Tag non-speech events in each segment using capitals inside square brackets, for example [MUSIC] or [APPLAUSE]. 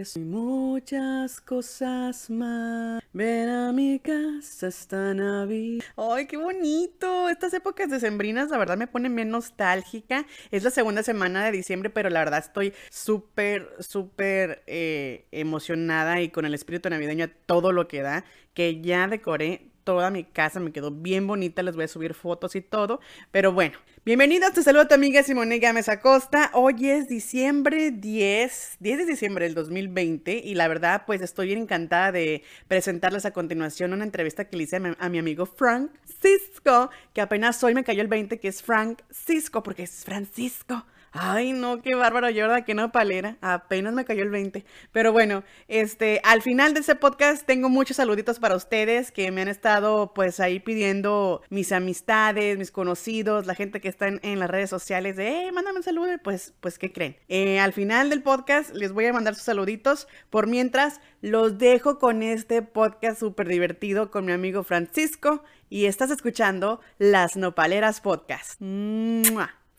y muchas cosas más. Ven a mi casa esta Navidad. ¡Ay, qué bonito! Estas épocas decembrinas, la verdad, me ponen bien nostálgica. Es la segunda semana de diciembre, pero la verdad estoy súper, súper eh, emocionada y con el espíritu navideño a todo lo que da, que ya decoré toda mi casa, me quedó bien bonita, les voy a subir fotos y todo, pero bueno, bienvenidos, te saludo a tu amiga Simone Gámez Acosta, hoy es diciembre 10, 10 de diciembre del 2020 y la verdad pues estoy bien encantada de presentarles a continuación una entrevista que le hice a mi, a mi amigo Frank Cisco, que apenas hoy me cayó el 20 que es Frank Cisco, porque es Francisco. Ay, no, qué bárbaro, yo verdad que no palera. Apenas me cayó el 20. Pero bueno, este, al final de ese podcast tengo muchos saluditos para ustedes que me han estado pues ahí pidiendo mis amistades, mis conocidos, la gente que está en, las redes sociales de, eh, mándame un saludo. Pues, pues, ¿qué creen? Eh, al final del podcast les voy a mandar sus saluditos. Por mientras, los dejo con este podcast súper divertido con mi amigo Francisco y estás escuchando Las Nopaleras Podcast.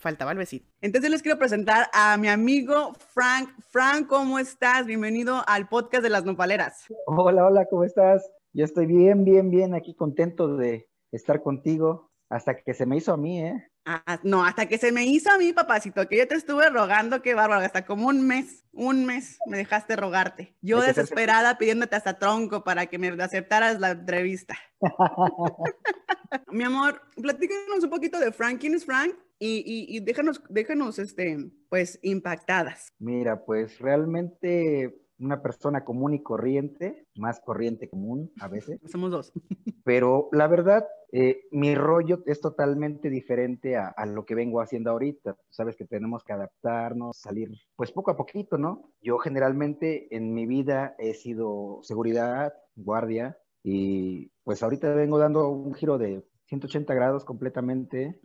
Faltaba el besito. Entonces les quiero presentar a mi amigo Frank. Frank, ¿cómo estás? Bienvenido al podcast de las nopaleras. Hola, hola, ¿cómo estás? Yo estoy bien, bien, bien aquí contento de estar contigo hasta que se me hizo a mí, ¿eh? Ah, no, hasta que se me hizo a mí, papacito, que yo te estuve rogando, qué bárbaro, hasta como un mes, un mes me dejaste rogarte. Yo desesperada pidiéndote hasta tronco para que me aceptaras la entrevista. [LAUGHS] mi amor, platícanos un poquito de Frank. ¿Quién es Frank? Y, déjanos, déjanos, este, pues, impactadas. Mira, pues realmente una persona común y corriente, más corriente común a veces. [LAUGHS] Somos dos. [LAUGHS] Pero la verdad, eh, mi rollo es totalmente diferente a, a, lo que vengo haciendo ahorita. Sabes que tenemos que adaptarnos, salir, pues poco a poquito, ¿no? Yo generalmente en mi vida he sido seguridad, guardia, y pues ahorita vengo dando un giro de 180 grados completamente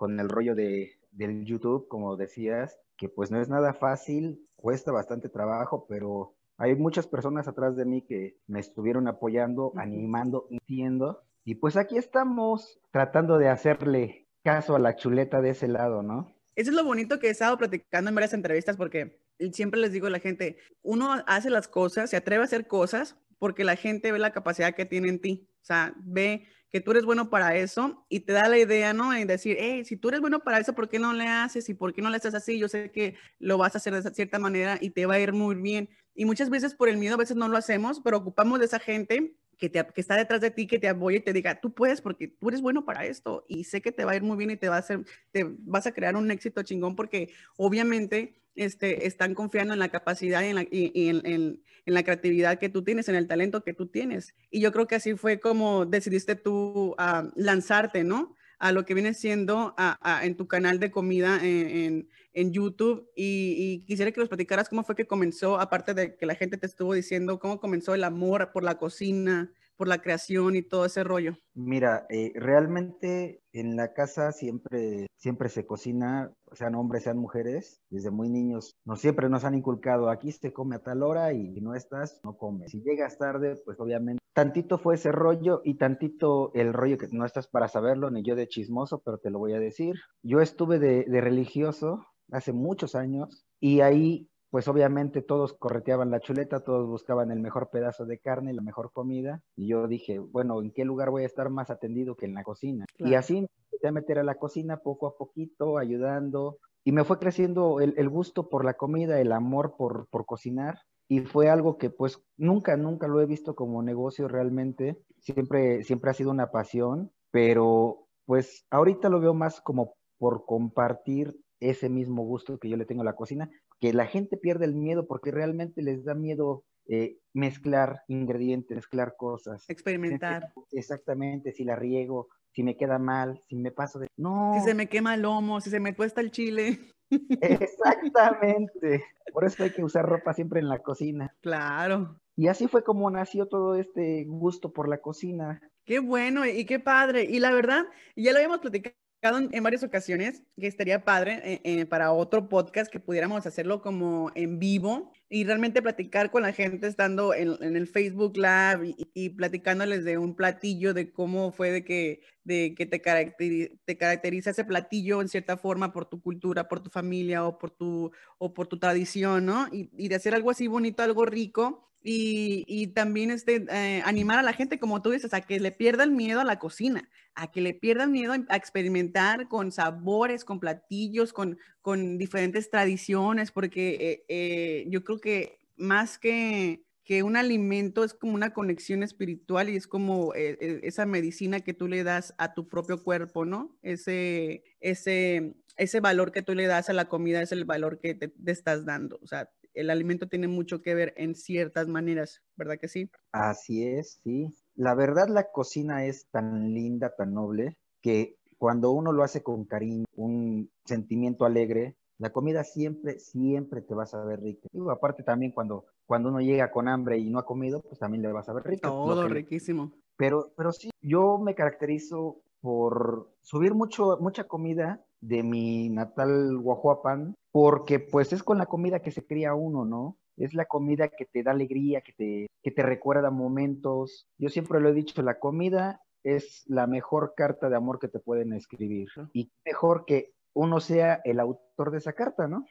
con el rollo de, del YouTube, como decías, que pues no es nada fácil, cuesta bastante trabajo, pero hay muchas personas atrás de mí que me estuvieron apoyando, animando, entiendo. Y pues aquí estamos tratando de hacerle caso a la chuleta de ese lado, ¿no? Eso es lo bonito que he estado platicando en varias entrevistas porque siempre les digo a la gente, uno hace las cosas, se atreve a hacer cosas porque la gente ve la capacidad que tiene en ti. O sea, ve que tú eres bueno para eso y te da la idea, ¿no? En decir, hey, si tú eres bueno para eso, ¿por qué no le haces? ¿Y por qué no le haces así? Yo sé que lo vas a hacer de cierta manera y te va a ir muy bien. Y muchas veces por el miedo, a veces no lo hacemos, pero ocupamos de esa gente que, te, que está detrás de ti, que te apoye y te diga, tú puedes porque tú eres bueno para esto y sé que te va a ir muy bien y te va a hacer, te vas a crear un éxito chingón porque obviamente este, están confiando en la capacidad y, en la, en, la, creatividad que tú tienes, en el talento que tú tienes. Y yo creo que así fue como decidiste tú uh, lanzarte, ¿no? A lo que viene siendo en tu canal de comida en, YouTube. Y, y, quisiera que nos platicaras cómo fue que comenzó, aparte de que la gente te estuvo diciendo, cómo comenzó el amor por la cocina, por la creación y todo ese rollo? Mira, eh, realmente en la casa siempre, siempre se cocina, sean hombres, sean mujeres, desde muy niños, no siempre nos han inculcado, aquí se come a tal hora y no estás, no comes. Si llegas tarde, pues obviamente, tantito fue ese rollo y tantito el rollo que no estás para saberlo, ni yo de chismoso, pero te lo voy a decir. Yo estuve de, de religioso hace muchos años y ahí pues obviamente todos correteaban la chuleta, todos buscaban el mejor pedazo de carne, la mejor comida, y yo dije, bueno, ¿en qué lugar voy a estar más atendido que en la cocina? Y así me empecé a meter a la cocina poco a poquito, ayudando, y me fue creciendo el, gusto por la comida, el amor por, por cocinar, y fue algo que pues nunca, nunca lo he visto como negocio realmente, siempre, siempre ha sido una pasión, pero pues ahorita lo veo más como por compartir ese mismo gusto que yo le tengo a la cocina, que la gente pierde el miedo porque realmente les da miedo eh, mezclar ingredientes, mezclar cosas. Experimentar. Exactamente, si la riego, si me queda mal, si me paso de... No. Si se me quema el lomo, si se me cuesta el chile. [LAUGHS] Exactamente. Por eso hay que usar ropa siempre en la cocina. Claro. Y así fue como nació todo este gusto por la cocina. Qué bueno y qué padre. Y la verdad, ya lo habíamos platicado en varias ocasiones que estaría padre eh, eh, para otro podcast que pudiéramos hacerlo como en vivo y realmente platicar con la gente estando en, el Facebook Live y, platicándoles de un platillo, de cómo fue de que, de que te, te caracteriza ese platillo en cierta forma por tu cultura, por tu familia o por tu, o por tu tradición, ¿no? Y de hacer algo así bonito, algo rico y, también este, eh, animar a la gente, como tú dices, a que le pierda el miedo a la cocina, a que le pierda el miedo a experimentar con sabores, con platillos, con, con diferentes tradiciones, porque eh, eh, yo creo que más que, que un alimento es como una conexión espiritual y es como esa medicina que tú le das a tu propio cuerpo, ¿no? Ese, ese, ese valor que tú le das a la comida es el valor que te, te estás dando. O sea, el alimento tiene mucho que ver en ciertas maneras, ¿verdad que sí? Así es, sí. La verdad, la cocina es tan linda, tan noble, que cuando uno lo hace con cariño, un sentimiento alegre, la comida siempre, siempre te va a saber rica. Y aparte también cuando, cuando uno llega con hambre y no ha comido, pues también le va a saber rico. Todo riquísimo. Pero, pero sí, yo me caracterizo por subir mucho, mucha comida de mi natal Guajuapan, porque pues es con la comida que se cría uno, ¿no? Es la comida que te da alegría, que te, que te recuerda momentos. Yo siempre lo he dicho, la comida es la mejor carta de amor que te pueden escribir. Y mejor que uno sea el autor de esa carta, ¿no?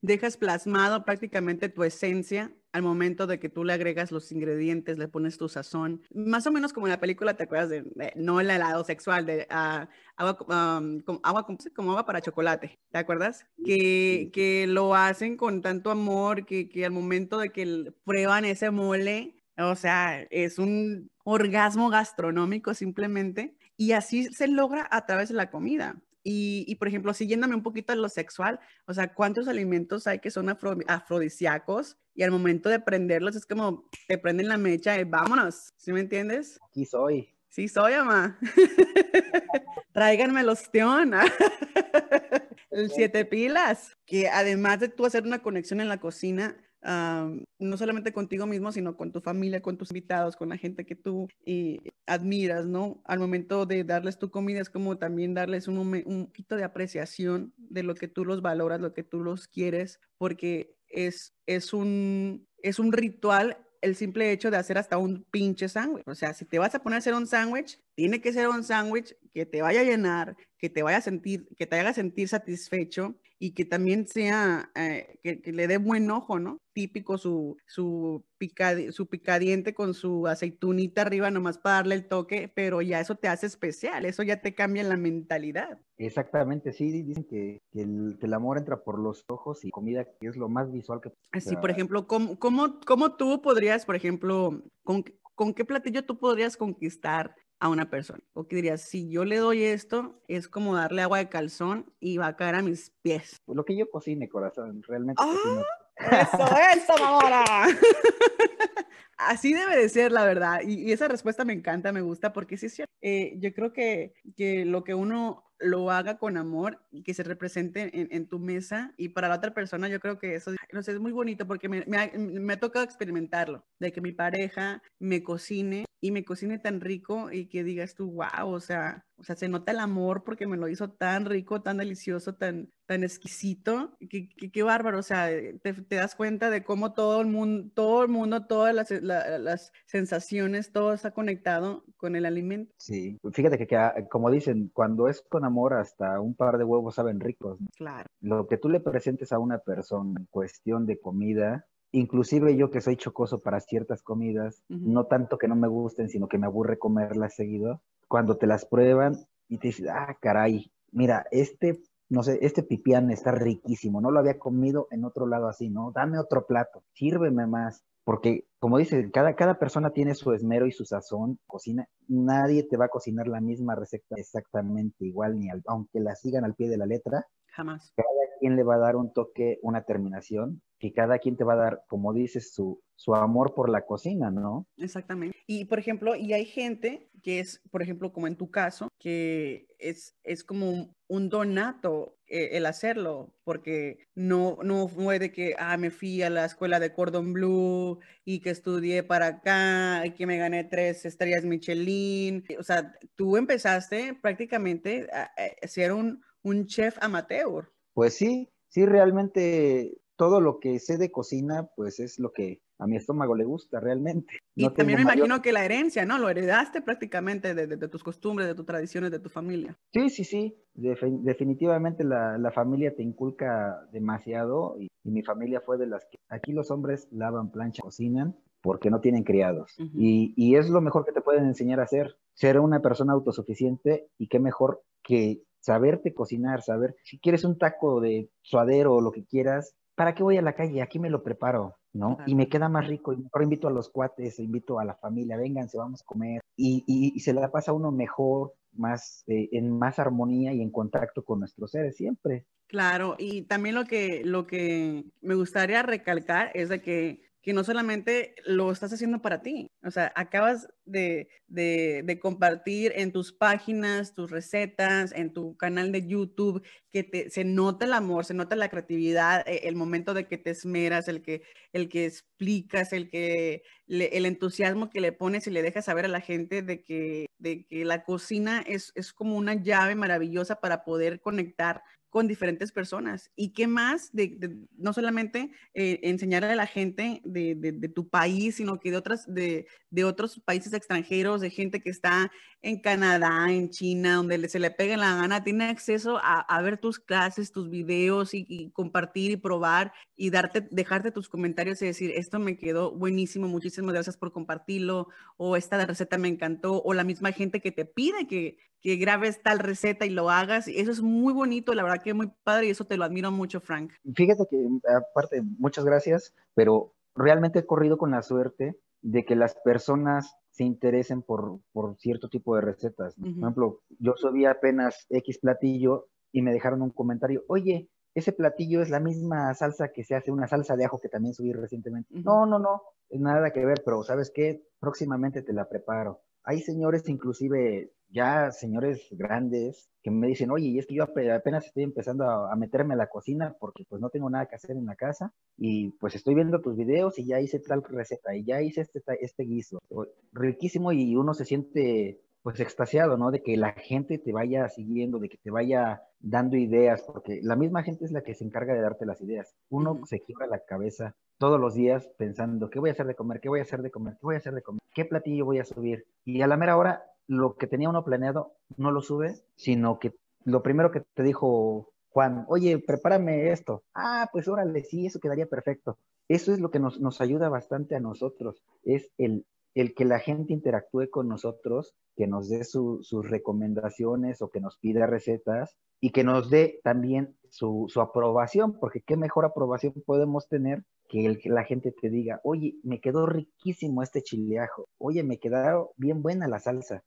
Dejas plasmado prácticamente tu esencia al momento de que tú le agregas los ingredientes, le pones tu sazón. Más o menos como en la película, ¿te acuerdas de, no el helado sexual, de uh, agua, como, agua como agua para chocolate? ¿Te acuerdas? Que, que lo hacen con tanto amor que, que al momento de que prueban ese mole, o sea, es un orgasmo gastronómico simplemente. Y así se logra a través de la comida. Y, por ejemplo, siguiéndome un poquito a lo sexual, o sea, ¿cuántos alimentos hay que son afrodisíacos? Y al momento de prenderlos es como te prenden la mecha y vámonos, ¿sí me entiendes? Aquí soy. Sí soy, mamá. [LAUGHS] Tráiganme los ostión. [LAUGHS] El siete pilas. Que además de tú hacer una conexión en la cocina, no solamente contigo mismo, sino con tu familia, con tus invitados, con la gente que tú eh, admiras, ¿no? Al momento de darles tu comida es como también darles un, un poquito de apreciación de lo que tú los valoras, lo que tú los quieres, porque es, es, un, es un ritual el simple hecho de hacer hasta un pinche sándwich. O sea, si te vas a poner a hacer un sándwich, tiene que ser un sándwich que te vaya a llenar, que te vaya a sentir, que te haga sentir satisfecho y que también sea, eh, que, le dé buen ojo, ¿no? Típico su, su, su picadiente con su aceitunita arriba nomás para darle el toque, pero ya eso te hace especial, eso ya te cambia la mentalidad. Exactamente, sí, dicen que, el, amor entra por los ojos y comida que es lo más visual que... Así, por ejemplo, ¿cómo, cómo, cómo tú podrías, por ejemplo, con, con qué platillo tú podrías conquistar a una persona. O que dirías, si yo le doy esto, es como darle agua de calzón y va a caer a mis pies. Pues lo que yo cocine, corazón, realmente. ¡Ah! [LAUGHS] Eso, eso, mamá. [LAUGHS] Así debe de ser, la verdad. Y, esa respuesta me encanta, me gusta, porque sí es cierto. Eh, yo creo que, que lo que uno lo haga con amor y que se represente en, tu mesa y para la otra persona yo creo que eso no es muy bonito porque me, me, ha, me, ha, tocado experimentarlo, de que mi pareja me cocine y me cocine tan rico y que digas tú, wow, o sea, o sea, se nota el amor porque me lo hizo tan rico, tan delicioso, tan, tan exquisito, que, qué bárbaro, o sea, te, te, das cuenta de cómo todo el mundo, todo el mundo, todas las, las sensaciones, todo está conectado con el alimento. Sí, fíjate que, que, ah, como dicen, cuando es con amor, hasta un par de huevos saben ricos. Claro. Lo que tú le presentes a una persona en cuestión de comida, inclusive yo que soy chocoso para ciertas comidas, no tanto que no me gusten, sino que me aburre comerlas seguido, cuando te las prueban y te dicen, ah, caray, mira, este, no sé, este pipián está riquísimo, no lo había comido en otro lado así, ¿no? Dame otro plato, sírveme más, porque como dice, cada, cada persona tiene su esmero y su sazón, cocina, nadie te va a cocinar la misma receta exactamente igual, ni aunque la sigan al pie de la letra. Jamás. Cada quien le va a dar un toque, una terminación, que cada quien te va a dar, como dices, su, su amor por la cocina, ¿no? Exactamente. Y por ejemplo, y hay gente que es, por ejemplo, como en tu caso, que es, es como un, donato eh, el hacerlo, porque no, no fue de que, ah, me fui a la escuela de Cordon Blue y que estudié para acá y que me gané tres estrellas Michelin. O sea, tú empezaste prácticamente a, a ser un, un chef amateur. Pues sí, sí, realmente todo lo que sé de cocina, pues es lo que a mi estómago le gusta realmente. [LAUGHS] Y también me imagino que la herencia, ¿no? Lo heredaste prácticamente de, de, tus costumbres, de tus tradiciones, de tu familia. Sí, sí, sí. definitivamente la, la, familia te inculca demasiado y, y, mi familia fue de las que aquí los hombres lavan, plancha, cocinan porque no tienen criados. Uh -huh. y, y es lo mejor que te pueden enseñar a hacer, ser una persona autosuficiente y qué mejor que saberte cocinar, saber si quieres un taco de suadero o lo que quieras, ¿para qué voy a la calle? Aquí me lo preparo, ¿no? Y me queda más rico. Y mejor invito a los cuates, invito a la familia, vénganse, vamos a comer. Y, y, y se la pasa uno mejor, más eh, en más armonía y en contacto con nuestros seres siempre. Claro, y también lo que, lo que me gustaría recalcar es de que que no solamente lo estás haciendo para ti, o sea, acabas de, de, compartir en tus páginas, tus recetas, en tu canal de YouTube, que se nota el amor, se nota la creatividad, eh, el momento de que te esmeras, el que, el que explicas, el, que, el entusiasmo que le pones y le dejas saber a la gente de que, de que la cocina es, es como una llave maravillosa para poder conectar con diferentes personas. ¿Y qué más? De, no solamente eh, enseñarle a la gente de, de, tu país, sino que de, otras, de, otros países extranjeros, de gente que está en Canadá, en China, donde se le pegue la gana, tiene acceso a, a ver tus clases, tus videos y, y, compartir y probar y darte, dejarte tus comentarios y decir, esto me quedó buenísimo, muchísimas gracias por compartirlo, o esta receta me encantó, o la misma gente que te pide que, que grabes tal receta y lo hagas. Eso es muy bonito, la verdad que es muy padre y eso te lo admiro mucho, Frank. Fíjate que aparte, muchas gracias, pero realmente he corrido con la suerte de que las personas se interesen por, por cierto tipo de recetas. Uh -huh. Por ejemplo, yo subí apenas X platillo y me dejaron un comentario, oye, ese platillo es la misma salsa que se hace, una salsa de ajo que también subí recientemente. Uh -huh. No, no, no, nada que ver, pero ¿sabes qué? Próximamente te la preparo. Hay señores inclusive ya señores grandes que me dicen, oye, y es que yo apenas estoy empezando a, meterme a la cocina porque pues no tengo nada que hacer en la casa y pues estoy viendo tus videos y ya hice tal receta y ya hice este, este guiso. Riquísimo y uno se siente pues extasiado, ¿no? De que la gente te vaya siguiendo, de que te vaya dando ideas, porque la misma gente es la que se encarga de darte las ideas. Uno se quiebra la cabeza todos los días pensando, ¿qué voy a hacer de comer? ¿Qué voy a hacer de comer? ¿Qué voy a hacer de comer? ¿Qué platillo voy a subir? Y a la mera hora lo que tenía uno planeado no lo sube, sino que lo primero que te dijo Juan, oye, prepárame esto. Ah, pues órale, sí, eso quedaría perfecto. Eso es lo que nos, nos ayuda bastante a nosotros, es el, el que la gente interactúe con nosotros, que nos dé su, sus recomendaciones o que nos pida recetas y que nos dé también su, aprobación, porque qué mejor aprobación podemos tener que el que la gente te diga, oye, me quedó riquísimo este chileajo, oye, me quedó bien buena la salsa.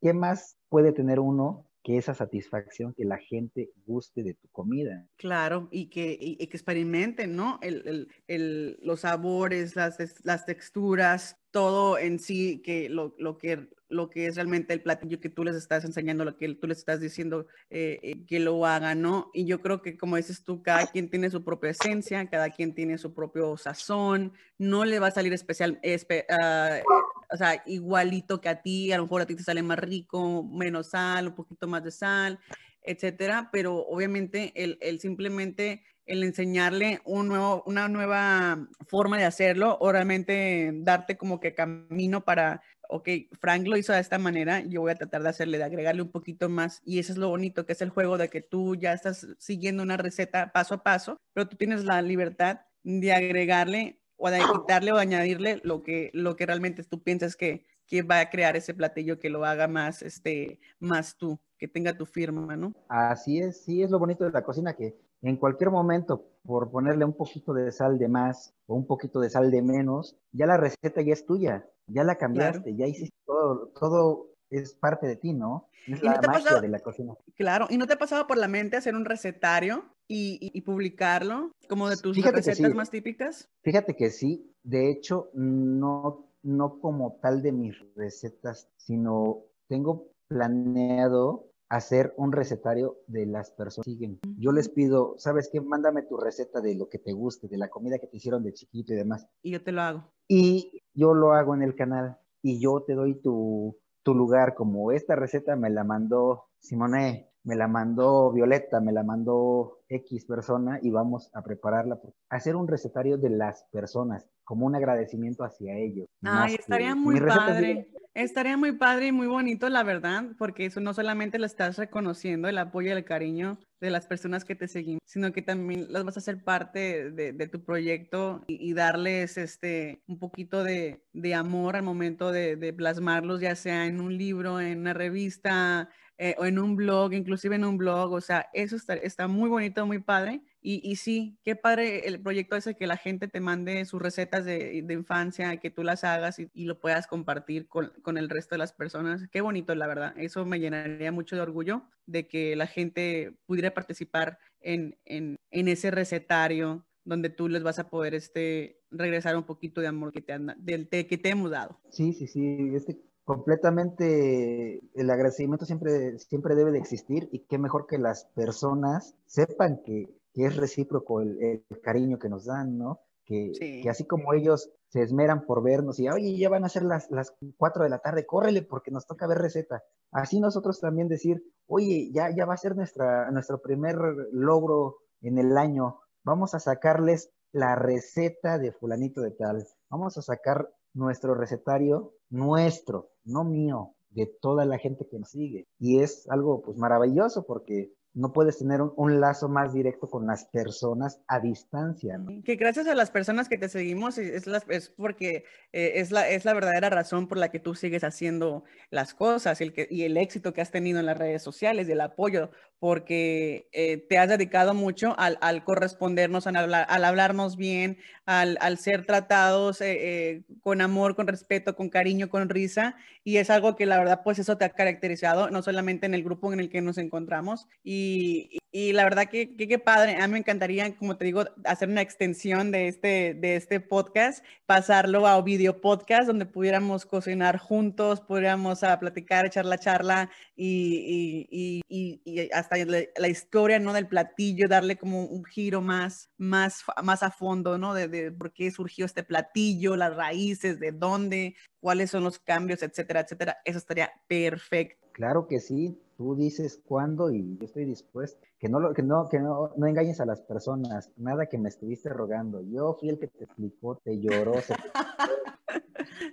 ¿Qué más puede tener uno que esa satisfacción que la gente guste de tu comida? Claro, y que, experimenten, ¿no? El, el, el, los sabores, las, las texturas, todo en sí, que lo, lo, que lo que es realmente el platillo que tú les estás enseñando, lo que tú les estás diciendo eh, eh, que lo hagan, ¿no? Y yo creo que, como dices tú, cada quien tiene su propia esencia, cada quien tiene su propio sazón, no le va a salir especial, espe, uh, o sea, igualito que a ti, a lo mejor a ti te sale más rico, menos sal, un poquito más de sal, etcétera, pero obviamente el, el simplemente el enseñarle una nueva forma de hacerlo o realmente darte como que camino para, ok, Frank lo hizo de esta manera, yo voy a tratar de hacerle, de agregarle un poquito más y eso es lo bonito que es el juego de que tú ya estás siguiendo una receta paso a paso, pero tú tienes la libertad de agregarle o [COUGHS] de quitarle o de añadirle lo que, lo que realmente tú piensas que, que va a crear ese platillo que lo haga más, este, más tú, que tenga tu firma, ¿no? Así es, sí, es lo bonito de la cocina que en cualquier momento, por ponerle un poquito de sal de más o un poquito de sal de menos, ya la receta ya es tuya, ya la cambiaste, claro. ya hiciste todo, todo es parte de ti, ¿no? Es la no magia pasado, de la cocina. Claro, ¿y no te ha pasado por la mente hacer un recetario y, y, y publicarlo como de tus Fíjate recetas sí. más típicas? Fíjate que sí, de hecho, no, no como tal de mis recetas, sino tengo planeado hacer un recetario de las personas que siguen. Yo les pido, ¿sabes qué? Mándame tu receta de lo que te guste, de la comida que te hicieron de chiquito y demás. Y yo te lo hago. Y yo lo hago en el canal y yo te doy tu, tu lugar, como esta receta me la mandó Simone, me la mandó Violeta, me la mandó X persona y vamos a prepararla. Hacer un recetario de las personas, como un agradecimiento hacia ellos. Ay, estaría muy padre. Estaría muy padre y muy bonito, la verdad, porque eso no solamente lo estás reconociendo, el apoyo y el cariño de las personas que te siguen, sino que también las vas a hacer parte de, tu proyecto y, darles este, un poquito de, amor al momento de, de plasmarlos, ya sea en un libro, en una revista, eh, o en un blog, inclusive en un blog, o sea, eso está, está muy bonito, muy padre. Y, y, sí, qué padre el proyecto ese que la gente te mande sus recetas de, de infancia, que tú las hagas y, y lo puedas compartir con, con, el resto de las personas. Qué bonito, la verdad. Eso me llenaría mucho de orgullo de que la gente pudiera participar en, en, en ese recetario donde tú les vas a poder este, regresar un poquito de amor que te, han, del, que te hemos dado. Sí, sí, sí. Este completamente el agradecimiento siempre, siempre debe de existir y qué mejor que las personas sepan que, es recíproco el, cariño que nos dan, ¿no? Que, que, así como ellos se esmeran por vernos y, oye, ya van a ser las, las 4 de la tarde, córrele porque nos toca ver receta. Así nosotros también decir, oye, ya, ya va a ser nuestra, nuestro primer logro en el año, vamos a sacarles la receta de fulanito de tal, vamos a sacar nuestro recetario, nuestro, no mío, de toda la gente que nos sigue. Y es algo pues maravilloso porque no puedes tener un, lazo más directo con las personas a distancia. Que gracias a las personas que te seguimos es, es porque eh, es, la, es la verdadera razón por la que tú sigues haciendo las cosas y el, que, y el éxito que has tenido en las redes sociales y el apoyo, porque eh, te has dedicado mucho al, al correspondernos, al, hablar, al, hablarnos bien, al, al ser tratados eh, con amor, con respeto, con cariño, con risa. Y es algo que la verdad, pues eso te ha caracterizado, no solamente en el grupo en el que nos encontramos. Y y, la verdad que qué padre, a mí me encantaría, como te digo, hacer una extensión de este, de este podcast, pasarlo a video podcast donde pudiéramos cocinar juntos, pudiéramos a platicar, echar la charla y, hasta la, historia ¿no? del platillo, darle como un giro más, más, más a fondo, ¿no? De por qué surgió este platillo, las raíces, de dónde, cuáles son los cambios, etcétera, etcétera. Eso estaría perfecto. Claro que sí, tú dices cuándo y yo estoy dispuesto. Que no, que no, que no, no engañes a las personas, nada que me estuviste rogando. Yo fui el que te explicó, te lloró. [LAUGHS]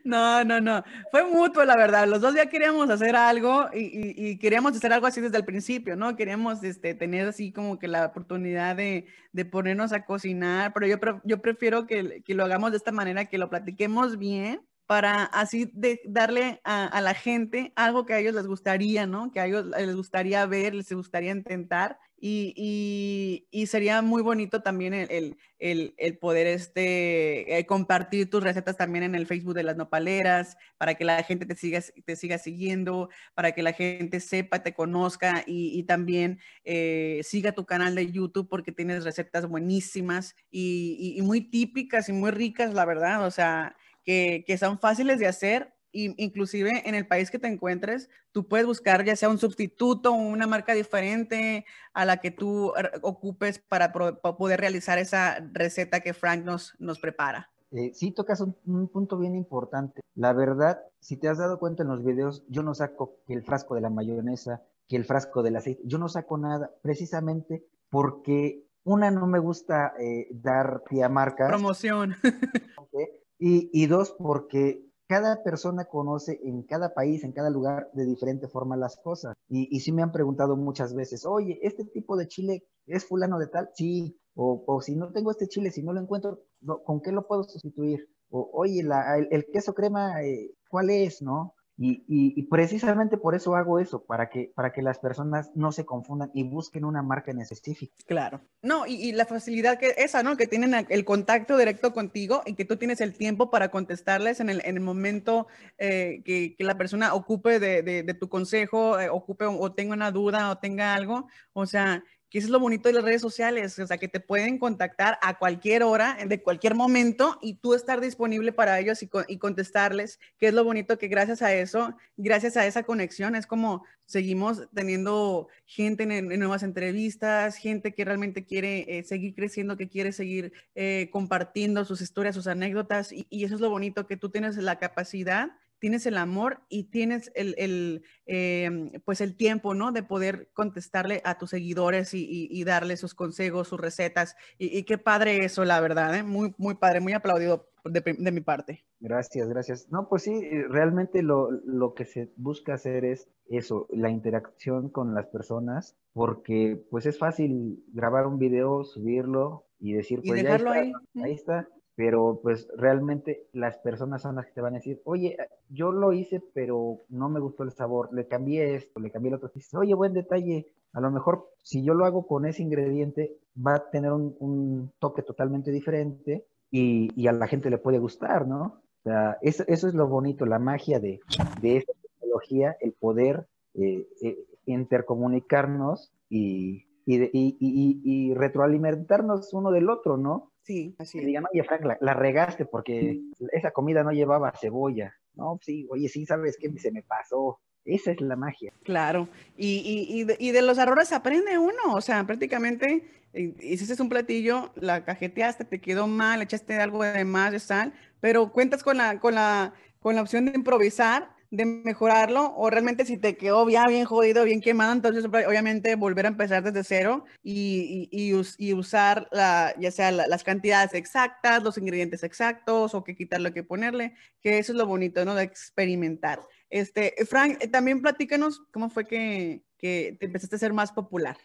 No, no, no. Fue mutuo, la verdad. Los dos ya queríamos hacer algo y, queríamos hacer algo así desde el principio, ¿no? Queríamos este, tener así como que la oportunidad de, de ponernos a cocinar, pero yo, yo prefiero que, que, lo hagamos de esta manera, que lo platiquemos bien para así darle a, la gente algo que a ellos les gustaría, ¿no? Que a ellos les gustaría ver, les gustaría intentar. Y, sería muy bonito también el, poder este, eh, compartir tus recetas también en el Facebook de las nopaleras, para que la gente te siga, te siga siguiendo, para que la gente sepa, te conozca y, también eh, siga tu canal de YouTube porque tienes recetas buenísimas y muy típicas y muy ricas, la verdad. O sea, que, son fáciles de hacer inclusive en el país que te encuentres, tú puedes buscar ya sea un sustituto o una marca diferente a la que tú ocupes para, poder realizar esa receta que Frank nos, nos prepara. Eh, sí, tocas un, punto bien importante. La verdad, si te has dado cuenta en los videos, yo no saco que el frasco de la mayonesa, que el frasco del aceite, yo no saco nada, precisamente porque una, no me gusta eh, dar pie a marcas. Promoción. [LAUGHS] Y, dos, porque cada persona conoce en cada país, en cada lugar, de diferente forma las cosas. Y, y sí me han preguntado muchas veces, oye, ¿este tipo de chile es fulano de tal? Sí. O, si no tengo este chile, si no lo encuentro, ¿con qué lo puedo sustituir? O, oye, la, el, queso crema, eh, ¿cuál es? ¿No? Y, precisamente por eso hago eso, para que, para que las personas no se confundan y busquen una marca en específico. Claro. No, y, la facilidad que esa, ¿no? Que tienen el contacto directo contigo y que tú tienes el tiempo para contestarles en el, en el momento eh, que, que, la persona ocupe de, de, tu consejo, eh, ocupe o, tenga una duda o tenga algo. O sea, que eso es lo bonito de las redes sociales, o sea, que te pueden contactar a cualquier hora, de cualquier momento, y tú estar disponible para ellos y, contestarles, que es lo bonito que gracias a eso, gracias a esa conexión, es como seguimos teniendo gente en, nuevas entrevistas, gente que realmente quiere eh, seguir creciendo, que quiere seguir eh, compartiendo sus historias, sus anécdotas, y, y eso es lo bonito, que tú tienes la capacidad tienes el amor y tienes el, em, pues el tiempo, ¿no? De poder contestarle a tus seguidores y, y, darle sus consejos, sus recetas. Y, qué padre eso, la verdad, ¿eh? Muy, muy padre, muy aplaudido de, mi parte. Gracias, gracias. No, pues sí, eh, realmente lo, lo, que se busca hacer es eso, la interacción con las personas, porque pues es fácil grabar un video, subirlo y decir, pues dejarlo ahí, ahí está pero pues realmente las personas son las que te van a decir, oye, yo lo hice, pero no me gustó el sabor, le cambié esto, le cambié el otro. Dices, oye, buen detalle, a lo mejor si yo lo hago con ese ingrediente, va a tener un, toque totalmente diferente y, a la gente le puede gustar, ¿no? O sea, eso, es lo bonito, la magia de, de esta tecnología, el poder eh, eh, intercomunicarnos y, y retroalimentarnos uno del otro, ¿no? Sí, así digan, oye, Frank, la, regaste porque esa comida no llevaba cebolla. No, sí, oye, sí, ¿sabes qué? Se me pasó. Esa es la magia. Claro, y, y, y, de, los errores aprende uno, o sea, prácticamente eh, hiciste un platillo, la cajeteaste, te quedó mal, echaste algo de más de sal, pero cuentas con la, con la, con la opción de improvisar de mejorarlo o realmente si te quedó ya bien jodido, bien quemado, entonces obviamente volver a empezar desde cero y, y, usar la, ya sea las cantidades exactas, los ingredientes exactos o qué quitarle, qué ponerle, que eso es lo bonito, ¿no? De experimentar. Este, Frank, eh, también platícanos cómo fue que, que te empezaste a ser más popular.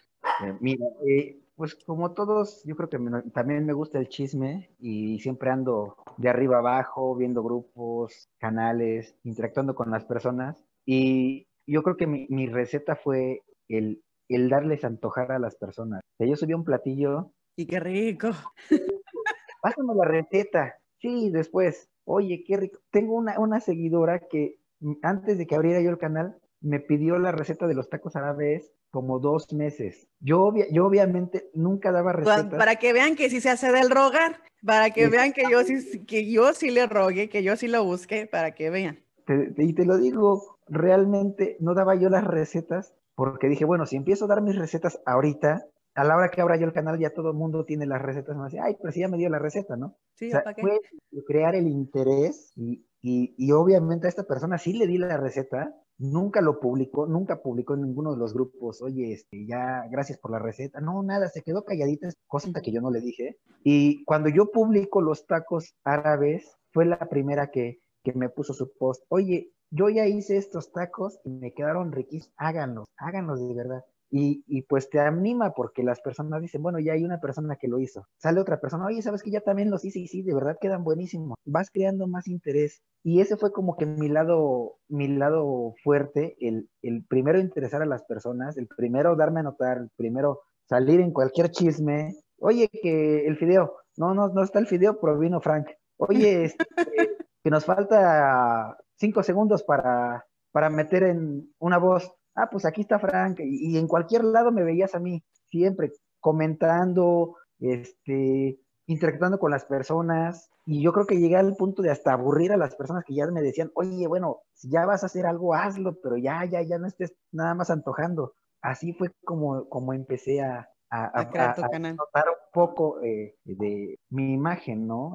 Eh, mira, eh, pues como todos, yo creo que también me gusta el chisme y siempre ando de arriba abajo, viendo grupos, canales, interactuando con las personas. Y yo creo que mi, receta fue el, el, darles antojar a las personas. O sea, yo subí un platillo. Y qué rico. [LAUGHS] Pásame la receta. Sí, después. Oye, qué rico. Tengo una, una seguidora que antes de que abriera yo el canal, me pidió la receta de los tacos árabes como dos meses. Yo, yo obviamente nunca daba recetas. Para que vean que sí se hace del rogar, para que vean que yo, sí, que yo sí le rogué, que yo sí lo busqué, para que vean. y te lo digo, realmente no daba yo las recetas porque dije, bueno, si empiezo a dar mis recetas ahorita, a la hora que abra yo el canal ya todo el mundo tiene las recetas, me dice, ay, pero si ya me dio la receta, ¿no? Sí, ¿para qué? Fue crear el interés y, y, y, obviamente a esta persona sí le di la receta, nunca lo publicó, nunca publicó en ninguno de los grupos, oye, este, ya, gracias por la receta. No, nada, se quedó calladita, cosa que yo no le dije. Y cuando yo publico los tacos árabes, fue la primera que, que me puso su post, oye, yo ya hice estos tacos y me quedaron riquísimos, háganlos, háganlos de verdad. Y, y, pues te anima porque las personas dicen, bueno, ya hay una persona que lo hizo. Sale otra persona, oye, ¿sabes que ya también los hice? Y sí, de verdad quedan buenísimos. Vas creando más interés. Y ese fue como que mi lado, mi lado fuerte, el, el primero interesar a las personas, el primero darme a notar, el primero salir en cualquier chisme. Oye, que el fideo, no, no, no está el fideo, pero vino Frank. Oye, este, que nos falta cinco segundos para, para meter en una voz ah, pues aquí está Frank, y, en cualquier lado me veías a mí, siempre comentando, este, interactuando con las personas, y yo creo que llegué al punto de hasta aburrir a las personas que ya me decían, oye, bueno, si ya vas a hacer algo, hazlo, pero ya, ya, ya no estés nada más antojando. Así fue como, como empecé a, a, notar un poco eh, de mi imagen, ¿no?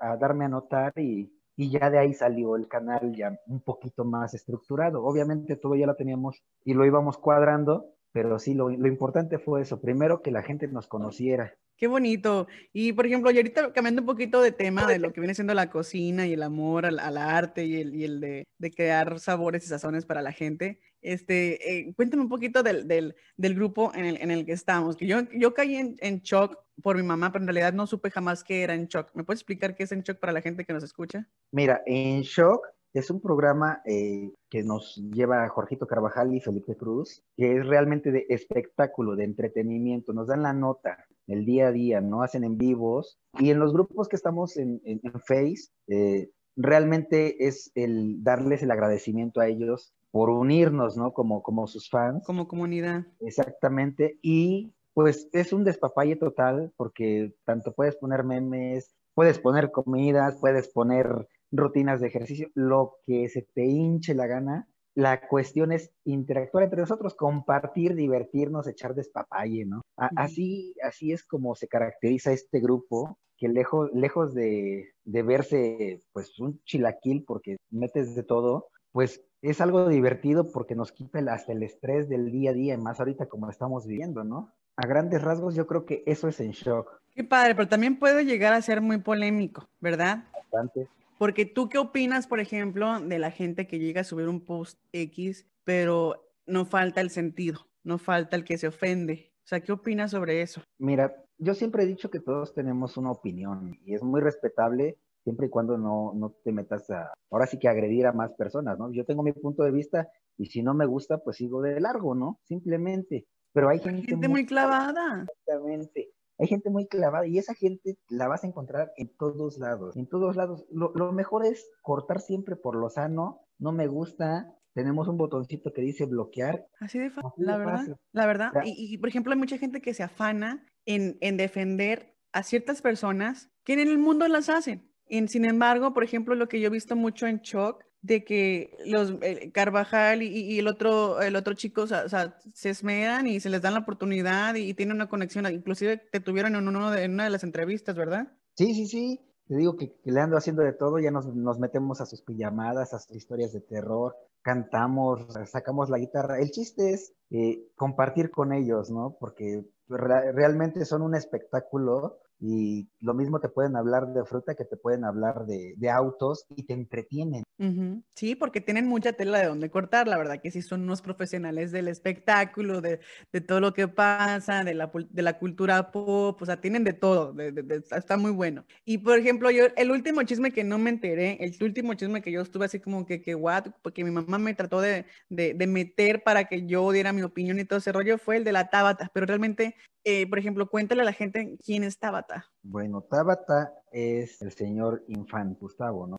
a darme a notar y, y ya de ahí salió el canal ya un poquito más estructurado. Obviamente todo ya lo teníamos y lo íbamos cuadrando, pero sí, lo, importante fue eso, primero que la gente nos conociera. Qué bonito. Y por ejemplo, y ahorita cambiando un poquito de tema de lo que viene siendo la cocina y el amor al, arte y el, y el de, de, crear sabores y sazones para la gente, este, eh, cuéntame un poquito del, del, del grupo en el, en el, que estamos, que yo, yo caí en, en shock por mi mamá, pero en realidad no supe jamás qué era En Shock. ¿Me puedes explicar qué es En Shock para la gente que nos escucha? Mira, En Shock es un programa eh, que nos lleva Jorgito Carvajal y Felipe Cruz, que es realmente de espectáculo, de entretenimiento. Nos dan la nota el día a día, ¿no? Hacen en vivos. Y en los grupos que estamos en, en, Face, eh, realmente es el darles el agradecimiento a ellos por unirnos, ¿no? Como, como sus fans. Como comunidad. Exactamente. Y pues es un despapalle total porque tanto puedes poner memes, puedes poner comidas, puedes poner rutinas de ejercicio, lo que se te hinche la gana. La cuestión es interactuar entre nosotros, compartir, divertirnos, echar despapalle, ¿no? así, así es como se caracteriza este grupo, que lejos, lejos de, de verse pues un chilaquil porque metes de todo, pues es algo divertido porque nos quita hasta el estrés del día a día, más ahorita como estamos viviendo, ¿no? A grandes rasgos yo creo que eso es en shock. Qué padre, pero también puede llegar a ser muy polémico, ¿verdad? Bastante. Porque tú qué opinas, por ejemplo, de la gente que llega a subir un post X, pero no falta el sentido, no falta el que se ofende. O sea, ¿qué opinas sobre eso? Mira, yo siempre he dicho que todos tenemos una opinión y es muy respetable siempre y cuando no, no te metas a, ahora sí que agredir a más personas, ¿no? Yo tengo mi punto de vista y si no me gusta, pues sigo de largo, ¿no? Simplemente. Pero hay gente, gente muy, clavada. Exactamente. Hay gente muy clavada y esa gente la vas a encontrar en todos lados. En todos lados. Lo, lo mejor es cortar siempre por lo sano. No me gusta, tenemos un botoncito que dice bloquear. Así de fácil, la, verdad, la verdad. Y, y, por ejemplo, hay mucha gente que se afana en, en, defender a ciertas personas que en el mundo las hacen sin embargo, por ejemplo, lo que yo he visto mucho en Shock, de que los eh, Carvajal y, el otro el otro chico se esmeran y se les dan la oportunidad y, tienen una conexión. Inclusive te tuvieron en, uno de, en una de las entrevistas, ¿verdad? Sí, sí, sí. Te digo que, le ando haciendo de todo, ya nos, nos, metemos a sus pijamadas, a sus historias de terror, cantamos, sacamos la guitarra. El chiste es eh, compartir con ellos, ¿no? Porque realmente son un espectáculo y lo mismo te pueden hablar de fruta que te pueden hablar de, de autos y te entretienen. Sí, porque tienen mucha tela de donde cortar, la verdad que sí son unos profesionales del espectáculo, de, de todo lo que pasa, de la, de la cultura pop, o sea, tienen de todo, está muy bueno. Y por ejemplo, yo, el último chisme que no me enteré, el último chisme que yo estuve así como que, que what, porque mi mamá me trató de, meter para que yo diera mi opinión y todo ese rollo, fue el de la Tabata, pero realmente eh, por ejemplo, cuéntale a la gente quién es Tabata. Bueno, Tabata es el señor Infant Gustavo, ¿no?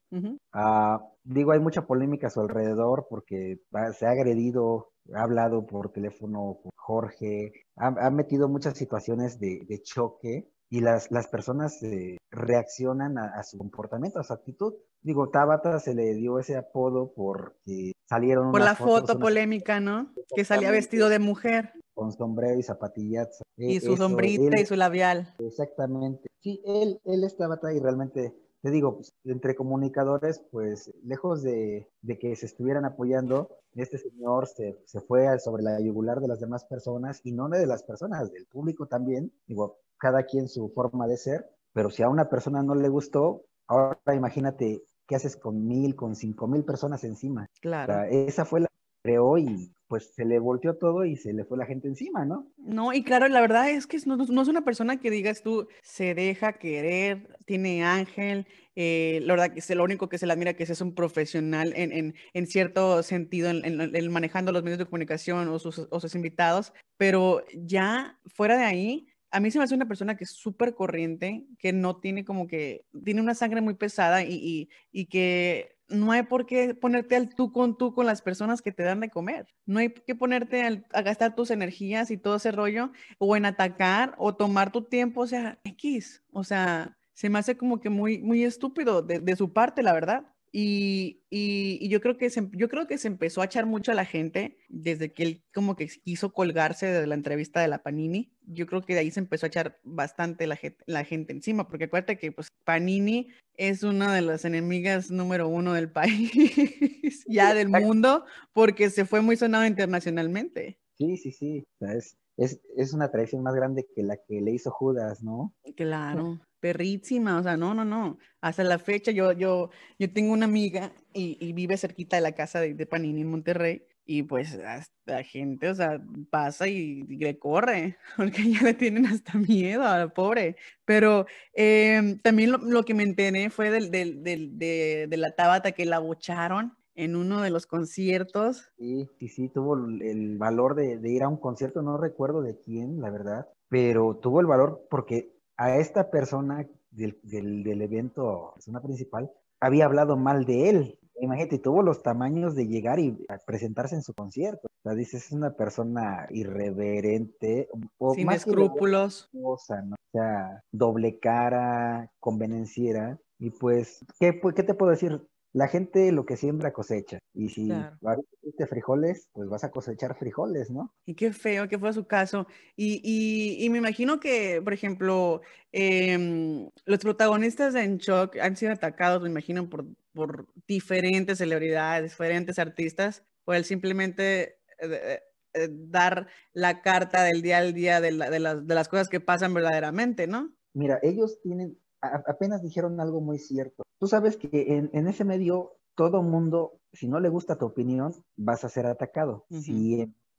Ah, digo, hay mucha polémica a su alrededor porque se ha agredido, ha hablado por teléfono con Jorge, ha, metido muchas situaciones de, choque y las, las personas eh, reaccionan a, su comportamiento, a su actitud. Digo, Tabata se le dio ese apodo porque salieron. Por la foto polémica, ¿no? Que salía vestido de mujer con sombrero y zapatillas. Y su sombrita y su labial. Exactamente. Sí, él, él estaba ahí realmente, te digo, pues, entre comunicadores, pues lejos de, de, que se estuvieran apoyando, este señor se, se fue sobre la yugular de las demás personas y no de las personas, del público también. Digo, cada quien su forma de ser, pero si a una persona no le gustó, ahora imagínate qué haces con mil, con cinco mil personas encima. Claro. esa fue la creó y pues se le volteó todo y se le fue la gente encima, ¿no? No, y claro, la verdad es que no, es una persona que digas tú, se deja querer, tiene ángel, eh, la verdad que es lo único que se le admira que es un profesional en, en, en cierto sentido, en, en, manejando los medios de comunicación o sus, o sus invitados, pero ya fuera de ahí, a mí se me hace una persona que es súper corriente, que no tiene como que, tiene una sangre muy pesada y, y, y que no hay por qué ponerte al tú con tú con las personas que te dan de comer. No hay que ponerte a gastar tus energías y todo ese rollo o en atacar o tomar tu tiempo, o sea, X. O sea, se me hace como que muy, muy estúpido de, de su parte, la verdad. Y, y, yo, creo que se, yo creo que se empezó a echar mucho a la gente desde que él como que quiso colgarse de la entrevista de la Panini. Yo creo que de ahí se empezó a echar bastante la gente, la gente encima, porque acuérdate que pues, Panini es una de las enemigas número uno del [LAUGHS] país, ya del mundo, porque se fue muy sonado internacionalmente. Sí, sí, sí. es, es, es una traición más grande que la que le hizo Judas, ¿no? Claro perrísima, o sea, no, no, no. Hasta la fecha yo, yo, yo tengo una amiga y, vive cerquita de la casa de, Panini en Monterrey y pues la gente, o sea, pasa y, le corre, [LAUGHS] porque ya le tienen hasta miedo a la pobre. Pero em, también lo, que me enteré fue del, de, la Tabata que la bocharon en uno de los conciertos. Sí, sí, tuvo el valor de ir a un concierto, no recuerdo de quién, la verdad, pero tuvo el valor porque a esta persona del, del, del evento, persona principal, había hablado mal de él. Imagínate, tuvo los tamaños de llegar y presentarse en su concierto. O sea, dices, es una persona irreverente. O Sin escrúpulos. ¿no? O sea, doble cara, convenenciera. Y pues, ¿qué, ¿qué te puedo decir? La gente lo que siembra cosecha. Y si claro. frijoles, pues vas a cosechar frijoles, ¿no? Y qué feo que fue su caso. Y, me imagino que, por ejemplo, em, los protagonistas en Shock han sido atacados, me imagino, por, por diferentes celebridades, diferentes artistas, por el simplemente eh, eh, dar la carta del día al día de, de, las, de las cosas que pasan verdaderamente, ¿no? Mira, ellos tienen, apenas dijeron algo muy cierto. Tú sabes que en, ese medio todo mundo, si no le gusta tu opinión, vas a ser atacado.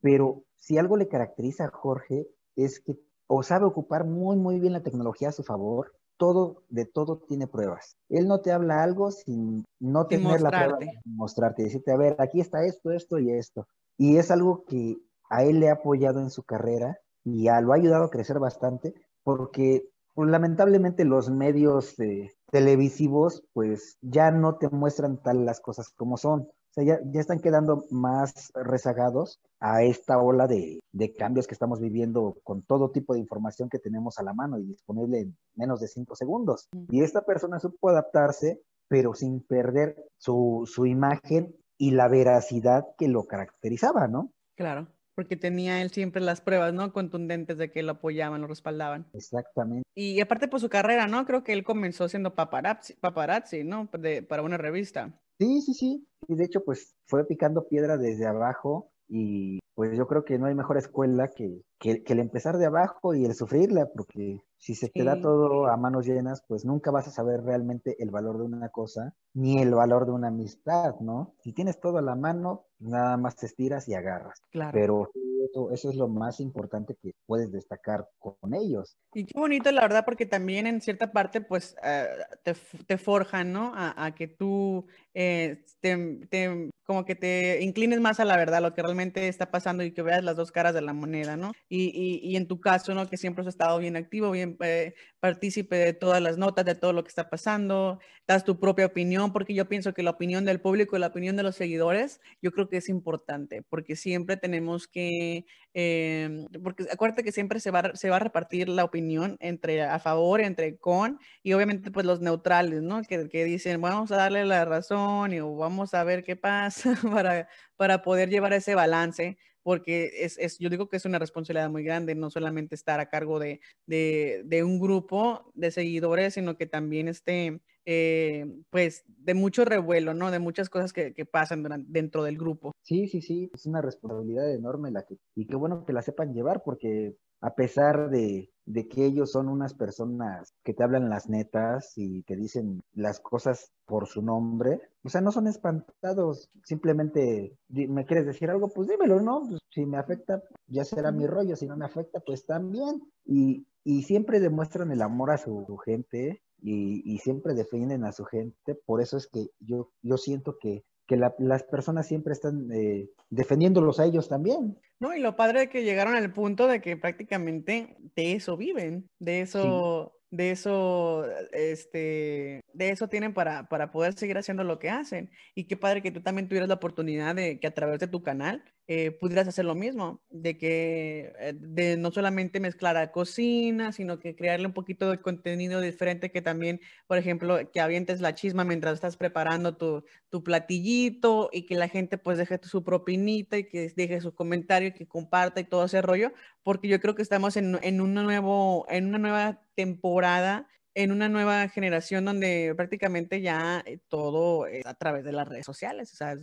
pero si algo le caracteriza a Jorge es que o sabe ocupar muy, muy bien la tecnología a su favor, todo, de todo tiene pruebas. Él no te habla algo sin no tener la prueba de mostrarte, decirte, a ver, aquí está esto, esto y esto. Y es algo que a él le ha apoyado en su carrera y lo ha ayudado a crecer bastante porque pues, lamentablemente los medios eh, televisivos pues ya no te muestran tal las cosas como son. O sea, ya, ya están quedando más rezagados a esta ola de, de, cambios que estamos viviendo con todo tipo de información que tenemos a la mano y disponible en menos de cinco segundos. Y esta persona supo adaptarse, pero sin perder su, su imagen y la veracidad que lo caracterizaba, ¿no? Claro porque tenía él siempre las pruebas, ¿no? Contundentes de que lo apoyaban, lo respaldaban. Exactamente. Y aparte por su carrera, ¿no? Creo que él comenzó siendo paparazzi, paparazzi ¿no? para una revista. Sí, sí, sí. Y de hecho, pues fue picando piedra desde abajo y pues yo creo que no hay mejor escuela que, que, el empezar de abajo y el sufrirla, porque si se te da todo a manos llenas, pues nunca vas a saber realmente el valor de una cosa, ni el valor de una amistad, ¿no? Si tienes todo a la mano, nada más te estiras y agarras. Claro. Pero eso, eso, es lo más importante que puedes destacar con ellos. Y qué bonito, la verdad, porque también en cierta parte, pues, eh, te, te, forjan, ¿no? A, que tú eh, te, como que te inclines más a la verdad, lo que realmente está pasando y que veas las dos caras de la moneda, ¿no? Y, y, y en tu caso, ¿no? Que siempre has estado bien activo, bien eh, partícipe de todas las notas, de todo lo que está pasando, das tu propia opinión, porque yo pienso que la opinión del público la opinión de los seguidores, yo creo que es importante, porque siempre tenemos que, eh, porque acuérdate que siempre se va, se va a repartir la opinión entre a favor, entre con, y obviamente pues los neutrales, ¿no? Que, que dicen, vamos a darle la razón y vamos a ver qué pasa [LAUGHS] para, para poder llevar ese balance porque es, es, yo digo que es una responsabilidad muy grande, no solamente estar a cargo de, de, un grupo de seguidores, sino que también esté, eh, pues, de mucho revuelo, ¿no? De muchas cosas que, que pasan dentro del grupo. Sí, sí, sí, es una responsabilidad enorme la que, y qué bueno que la sepan llevar, porque a pesar de, de, que ellos son unas personas que te hablan las netas y te dicen las cosas por su nombre, o sea, no son espantados, simplemente me quieres decir algo, pues dímelo, ¿no? Pues, si me afecta, ya será mi rollo, si no me afecta, pues también. Y, y siempre demuestran el amor a su, gente y, y, siempre defienden a su gente, por eso es que yo, yo siento que que las personas siempre están eh, defendiéndolos a ellos también. No, y lo padre es que llegaron al punto de que prácticamente de eso viven, de eso, de eso, este, de eso tienen para, para poder seguir haciendo lo que hacen. Y qué padre que tú también tuvieras la oportunidad de que a través de tu canal eh, pudieras hacer lo mismo, de que eh, de no solamente mezclar a cocina, sino que crearle un poquito de contenido diferente que también, por ejemplo, que avientes la chisma mientras estás preparando tu, tu platillito y que la gente pues deje su propinita y que deje su comentario y que comparta y todo ese rollo, porque yo creo que estamos en, en, un nuevo, en una nueva temporada en una nueva generación donde prácticamente ya eh, todo es a través de las redes sociales. O sea,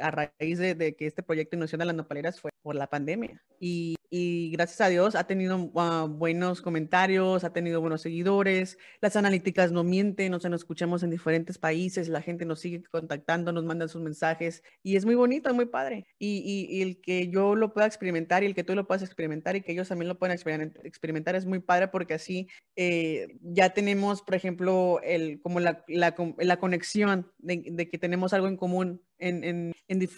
a raíz de, que este proyecto Innovación de las Nopaleras fue por la pandemia. Y, y gracias a Dios ha tenido ah, buenos comentarios, ha tenido buenos seguidores, las analíticas no mienten, nos, nos escuchamos en diferentes países, la gente nos sigue contactando, nos mandan sus mensajes y es muy bonito, es muy padre. Y, el que yo lo pueda experimentar y el que tú lo puedas experimentar y que ellos también lo puedan experimentar es muy padre porque así eh, ya tenemos, por ejemplo, el, como la, la, la conexión de, que tenemos algo en común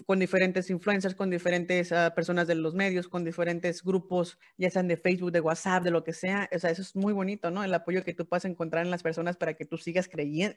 con diferentes influencers, con diferentes ah, personas de los medios, con diferentes grupos, ya sean de Facebook, de WhatsApp, de lo que sea. O sea, eso es muy bonito, ¿no? El apoyo que tú puedas encontrar en las personas para que tú sigas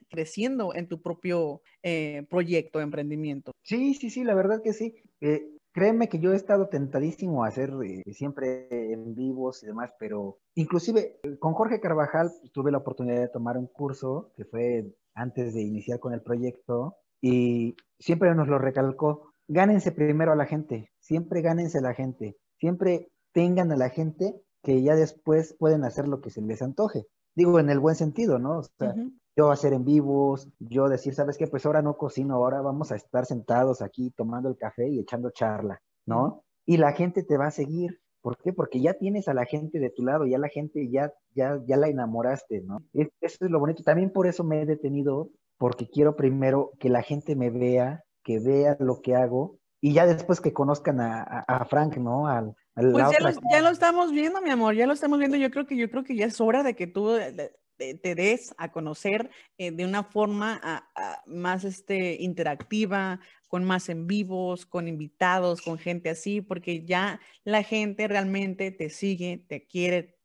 creciendo en tu propio eh, proyecto, emprendimiento. Sí, sí, sí, la verdad que sí. Eh, créeme que yo he estado tentadísimo a hacer eh, siempre en vivos y demás, pero inclusive con Jorge Carvajal tuve la oportunidad de tomar un curso que fue antes de iniciar con el proyecto y siempre nos lo recalcó, gánense primero a la gente, siempre gánense a la gente, siempre tengan a la gente que ya después pueden hacer lo que se les antoje. Digo, en el buen sentido, ¿no? O sea, yo hacer en vivos, yo decir, ¿sabes qué? Pues ahora no cocino, ahora vamos a estar sentados aquí tomando el café y echando charla, ¿no? Y la gente te va a seguir. ¿Por qué? Porque ya tienes a la gente de tu lado, ya la gente ya, ya, ya la enamoraste, ¿no? Eso es lo bonito. También por eso me he detenido porque quiero primero que la gente me vea, que vea lo que hago y ya después que conozcan a, Frank, ¿no? Al, pues ya, lo, estamos viendo, mi amor, ya lo estamos viendo. Yo creo que yo creo que ya es hora de que tú te, des a conocer eh, de una forma más este, interactiva, con más en vivos, con invitados, con gente así, porque ya la gente realmente te sigue, te quiere,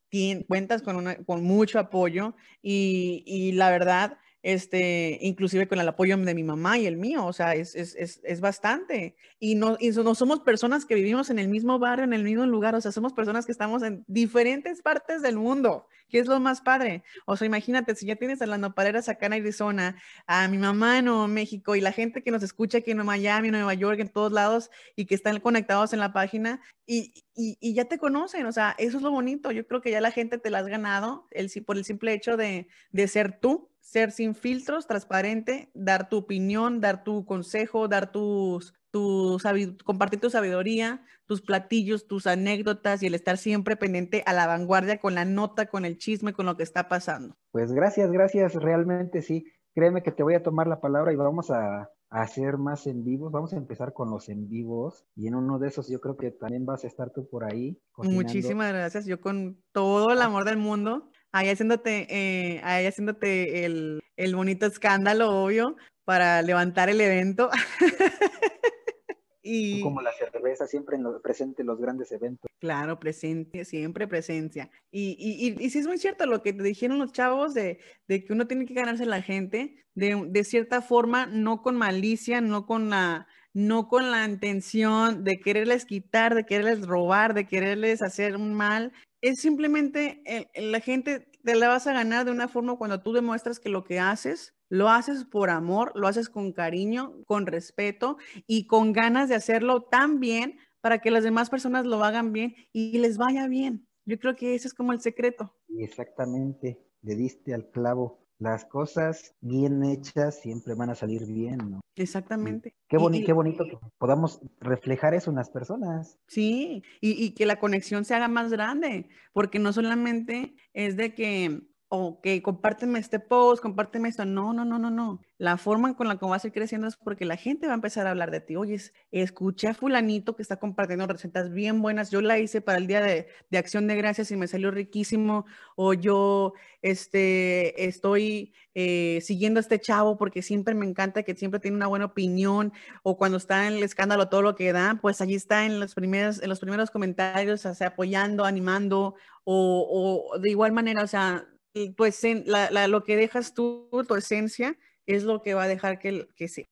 cuentas con, con mucho apoyo y, y la verdad este, inclusive con el apoyo de mi mamá y el mío, o sea, es, es, es, es bastante. Y no, y no somos personas que vivimos en el mismo barrio, en el mismo lugar, o sea, somos personas que estamos en diferentes partes del mundo, que es lo más padre. O sea, imagínate, si ya tienes a las nopaleras acá en Arizona, a mi mamá en Nuevo México y la gente que nos escucha aquí en Miami, Nueva York, en todos lados y que están conectados en la página y, y, y ya te conocen, o sea, eso es lo bonito. Yo creo que ya la gente te la has ganado el, por el simple hecho de, de ser tú ser sin filtros, transparente, dar tu opinión, dar tu consejo, dar tus, tus compartir tu sabiduría, tus platillos, tus anécdotas y el estar siempre pendiente a la vanguardia con la nota, con el chisme, con lo que está pasando. Pues gracias, gracias, realmente sí. Créeme que te voy a tomar la palabra y vamos a, hacer más en vivos. Vamos a empezar con los en vivos y en uno de esos yo creo que también vas a estar tú por ahí. Muchísimas gracias. Yo con todo el amor del mundo ahí haciéndote, eh, ahí haciéndote el, el bonito escándalo, obvio, para levantar el evento. [LAUGHS] y... Como la cerveza, siempre en presente los grandes eventos. Claro, presente, siempre presencia. Y, y, y, sí es muy cierto lo que te dijeron los chavos de, de que uno tiene que ganarse la gente de, de, cierta forma, no con malicia, no con la no con la intención de quererles quitar, de quererles robar, de quererles hacer un mal, es simplemente la gente te la vas a ganar de una forma cuando tú demuestras que lo que haces lo haces por amor, lo haces con cariño, con respeto y con ganas de hacerlo tan bien para que las demás personas lo hagan bien y les vaya bien. Yo creo que ese es como el secreto. Exactamente, le diste al clavo las cosas bien hechas siempre van a salir bien, ¿no? Exactamente. Qué, qué bonito que podamos reflejar eso en las personas. Sí, y, y, que la conexión se haga más grande, porque no solamente es de que ok, compárteme este post, compárteme esto. No, no, no, no, no. La forma con la que vas a ir creciendo es porque la gente va a empezar a hablar de ti. Oye, escuché a fulanito que está compartiendo recetas bien buenas. Yo la hice para el día de, acción de gracias y me salió riquísimo. O yo este, estoy eh, siguiendo a este chavo porque siempre me encanta que siempre tiene una buena opinión. O cuando está en el escándalo todo lo que da, pues allí está en los primeros, en los primeros comentarios, o sea, apoyando, animando. O, o de igual manera, o sea, pues lo que dejas tú, tu esencia, es lo que va a dejar que, que se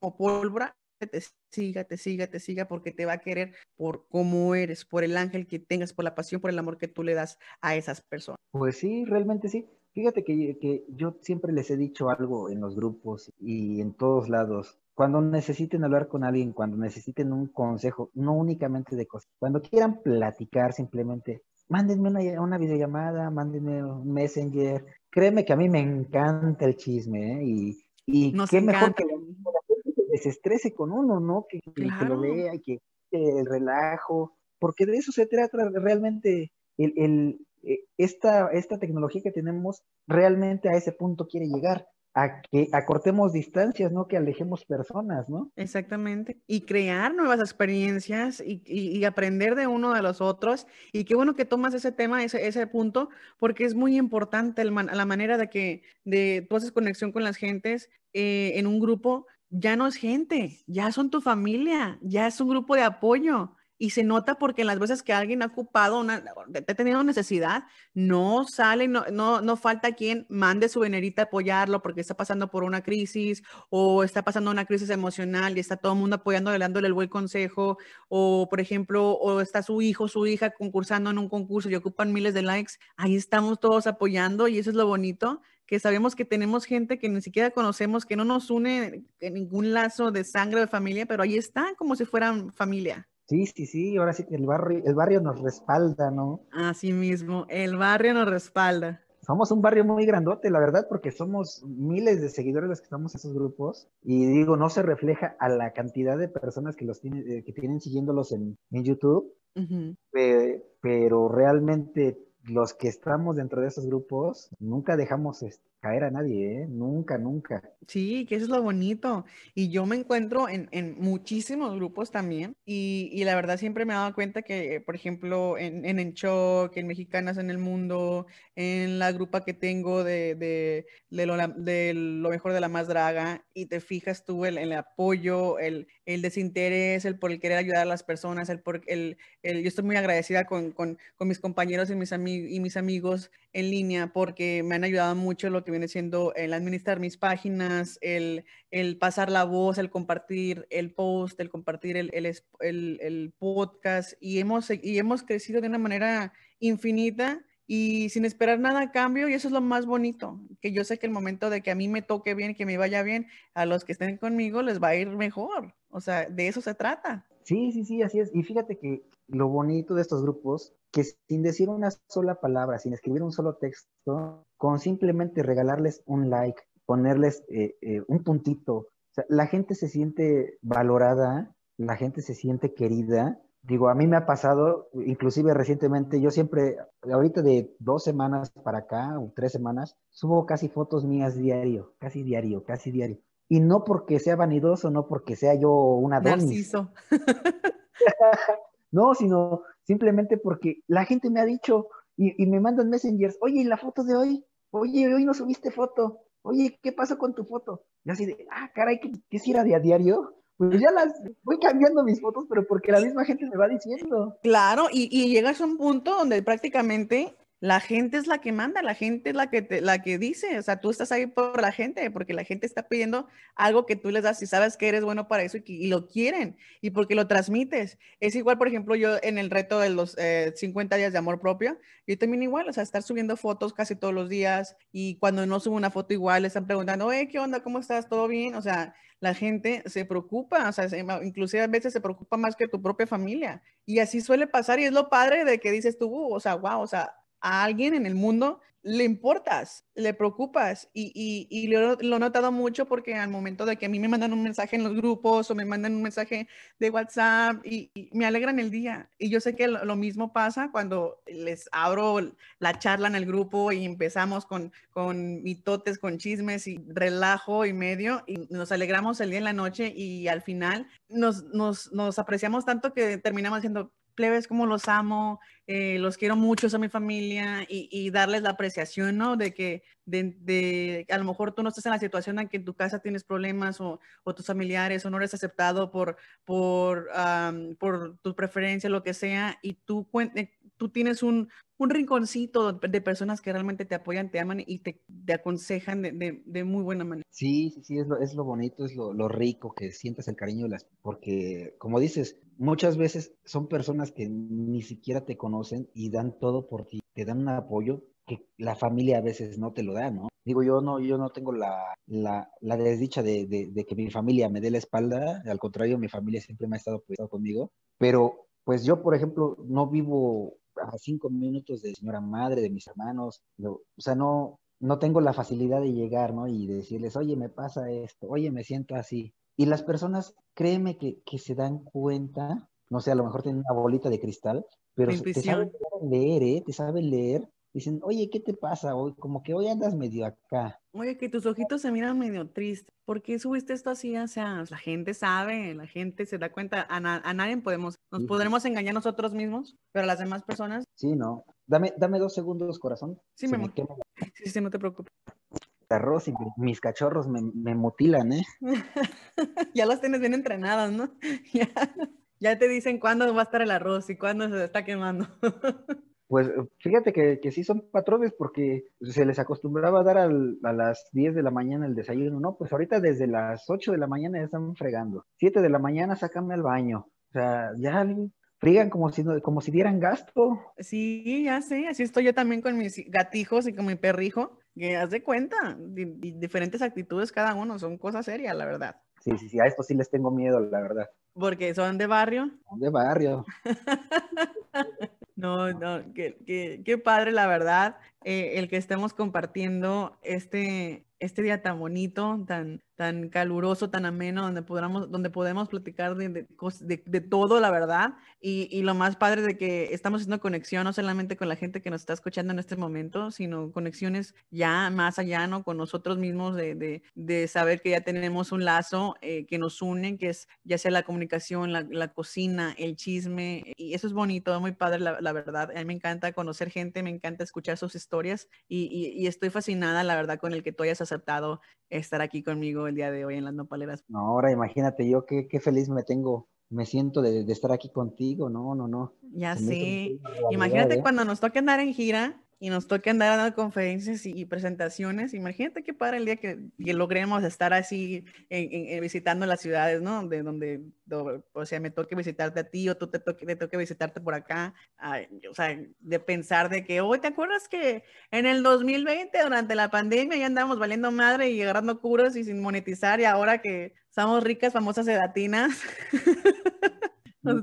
como pólvora te siga, te siga, te siga, porque te va a querer por cómo eres, por el ángel que tengas, por la pasión, por el amor que tú le das a esas personas. Pues sí, realmente sí. Fíjate que, que yo siempre les he dicho algo en los grupos y en todos lados. Cuando necesiten hablar con alguien, cuando necesiten un consejo, no únicamente de cosas, cuando quieran platicar simplemente, mándenme una, una, videollamada, mándenme un messenger. Créeme que a mí me encanta el chisme, ¿eh? Y, y qué mejor que la, gente se desestrese con uno, ¿no? Que, lo vea y que el relajo, porque de eso se trata realmente el, el, eh, esta, esta tecnología que tenemos realmente a ese punto quiere llegar a que acortemos distancias, ¿no? Que alejemos personas, ¿no? Exactamente. Y crear nuevas experiencias y, y, aprender de uno de los otros. Y qué bueno que tomas ese tema, ese, ese punto, porque es muy importante la manera de que de, tú haces conexión con las gentes eh, en un grupo ya no es gente, ya son tu familia, ya es un grupo de apoyo y se nota porque en las veces que alguien ha ocupado, una, ha tenido necesidad, no sale, no, no, no falta quien mande su venerita a apoyarlo porque está pasando por una crisis o está pasando una crisis emocional y está todo el mundo apoyándole, dándole el buen consejo o, por ejemplo, o está su hijo, su hija concursando en un concurso y ocupan miles de likes, ahí estamos todos apoyando y eso es lo bonito que sabemos que tenemos gente que ni siquiera conocemos, que no nos une ningún lazo de sangre o de familia, pero ahí están como si fueran familia. Sí, sí, sí, ahora sí que el barrio, el barrio nos respalda, ¿no? Así mismo, el barrio nos respalda. Somos un barrio muy grandote, la verdad, porque somos miles de seguidores los que estamos en esos grupos. Y digo, no se refleja a la cantidad de personas que los tienen, eh, que tienen siguiéndolos en, YouTube, pero realmente los que estamos dentro de esos grupos nunca dejamos este, caer a nadie, ¿eh? Nunca, nunca. Sí, que eso es lo bonito. Y yo me encuentro en, en muchísimos grupos también. Y, y, la verdad siempre me he dado cuenta que, por ejemplo, en, en Enchoc, en Mexicanas en el Mundo, en la grupa que tengo de, de, de, lo, de lo, mejor de la más draga, y te fijas tú el, el apoyo, el, el, desinterés, el por el querer ayudar a las personas, el por el, el yo estoy muy agradecida con, con, con mis compañeros y mis, y mis amigos en línea porque me han ayudado mucho lo que viene siendo el administrar mis páginas, el, el pasar la voz, el compartir el post, el compartir el, el, podcast y hemos, y hemos crecido de una manera infinita y sin esperar nada a cambio y eso es lo más bonito, que yo sé que el momento de que a mí me toque bien, que me vaya bien, a los que estén conmigo les va a ir mejor, o sea, de eso se trata. Sí, sí, sí, así es. Y fíjate que lo bonito de estos grupos, que sin decir una sola palabra, sin escribir un solo texto, con simplemente regalarles un like, ponerles eh, eh, un puntito, la gente se siente valorada, la gente se siente querida. Digo, a mí me ha pasado, inclusive recientemente, yo siempre, ahorita de dos semanas para acá, o tres semanas, subo casi fotos mías diario, casi diario, casi diario. Y no porque sea vanidoso, no porque sea yo una donis. [LAUGHS] no, sino simplemente porque la gente me ha dicho y, me mandan messengers, oye, ¿y la foto de hoy? Oye, hoy no subiste foto. Oye, ¿qué pasó con tu foto? Y así de, ah, caray, ¿qué, qué si era de a diario? Pues ya las voy cambiando mis fotos, pero porque la misma gente me va diciendo. Claro, y, y llegas a un punto donde prácticamente la gente es la que manda, la gente es la que, te, la que dice, o sea, tú estás ahí por la gente, porque la gente está pidiendo algo que tú les das y sabes que eres bueno para eso y, lo quieren y porque lo transmites. Es igual, por ejemplo, yo en el reto de los 50 eh, días de amor propio, yo también igual, o sea, estar subiendo fotos casi todos los días y cuando no subo una foto igual, le están preguntando, oye, ¿qué onda? ¿Cómo estás? ¿Todo bien? O sea, la gente se preocupa, o sea, inclusive a veces se preocupa más que tu propia familia. Y así suele pasar y es lo padre de que dices tú, uh, o sea, wow, o sea, a alguien en el mundo le importas, le preocupas y, lo, he notado mucho porque al momento de que a mí me mandan un mensaje en los grupos o me mandan un mensaje de WhatsApp y, me alegran el día. Y yo sé que lo, mismo pasa cuando les abro la charla en el grupo y empezamos con, con mitotes, con chismes y relajo y medio y nos alegramos el día en la noche y al final nos, nos, nos apreciamos tanto que terminamos diciendo, plebes, como los amo, eh, los quiero mucho, a mi familia y, darles la apreciación, ¿no? De que de, a lo mejor tú no estás en la situación en que en tu casa tienes problemas o, tus familiares o no eres aceptado por, por, por tu preferencia, lo que sea, y tú, eh, tú tienes un, un rinconcito de personas que realmente te apoyan, te aman y te, te aconsejan de, de, muy buena manera. Sí, sí, sí, es lo, es lo bonito, es lo, lo rico que sientas el cariño de las, porque como dices, muchas veces son personas que ni siquiera te conocen y dan todo por ti, te dan un apoyo que la familia a veces no te lo da, ¿no? Digo, yo no, yo no tengo la, la, la desdicha de, de, que mi familia me dé la espalda, al contrario, mi familia siempre me ha estado apoyando conmigo, pero pues yo, por ejemplo, no vivo a cinco minutos de señora madre, de mis hermanos, o sea, no, no tengo la facilidad de llegar, ¿no? Y decirles, oye, me pasa esto, oye, me siento así. Y las personas, créeme que, que se dan cuenta, no sé, a lo mejor tienen una bolita de cristal, pero te saben leer, ¿eh? Te saben leer. Dicen, oye, ¿qué te pasa hoy? Como que hoy andas medio acá. Oye, que tus ojitos se miran medio tristes. ¿Por qué subiste esto así? O sea, la gente sabe, la gente se da cuenta. A, nadie podemos, nos podremos engañar nosotros mismos, pero a las demás personas. Sí, no. Dame, dame dos segundos, corazón. Sí, me Sí, sí, no te preocupes. arroz y mis cachorros me, me mutilan, ¿eh? [LAUGHS] ya los tienes bien entrenados, ¿no? [LAUGHS] ya, ya te dicen cuándo va a estar el arroz y cuándo se está quemando. [LAUGHS] Pues fíjate que, que, sí son patrones porque se les acostumbraba a dar a las 10 de la mañana el desayuno, ¿no? Pues ahorita desde las 8 de la mañana ya están fregando. 7 de la mañana sácame al baño. O sea, ya frigan como si, como si dieran gasto. Sí, ya sé, así estoy yo también con mis gatijos y con mi perrijo, que haz de cuenta, diferentes actitudes cada uno, son cosas serias, la verdad. Sí, sí, sí, a esto sí les tengo miedo, la verdad. Porque son de barrio. Son de barrio. [LAUGHS] No, no, qué, qué, padre, la verdad, eh, el que estemos compartiendo este, este día tan bonito, tan, tan caluroso, tan ameno, donde podamos, donde podemos platicar de, de, todo, la verdad. Y, y, lo más padre de que estamos haciendo conexión, no solamente con la gente que nos está escuchando en este momento, sino conexiones ya más allá, ¿no? Con nosotros mismos, de, saber que ya tenemos un lazo eh, que nos une, que es ya sea la comunicación, la, la, cocina, el chisme. Y eso es bonito, muy padre, la, la, verdad. A mí me encanta conocer gente, me encanta escuchar sus historias y, y, y estoy fascinada, la verdad, con el que tú hayas aceptado estar aquí conmigo el día de hoy en las nopaleras. No, ahora imagínate yo qué, qué feliz me tengo, me siento de, de, estar aquí contigo, no, no, no. Ya sé, imagínate ¿eh? cuando nos toque andar en gira y nos toque andar dando conferencias y, y, presentaciones. Imagínate qué padre el día que, que logremos estar así en, en, visitando las ciudades, ¿no? De donde, do, o sea, me toque visitarte a ti o tú te toque, te toque visitarte por acá. Ay, o sea, de pensar de que, hoy ¿te acuerdas que en el 2020, durante la pandemia, ya andábamos valiendo madre y agarrando curos y sin monetizar y ahora que somos ricas, famosas sedatinas? [LAUGHS] no,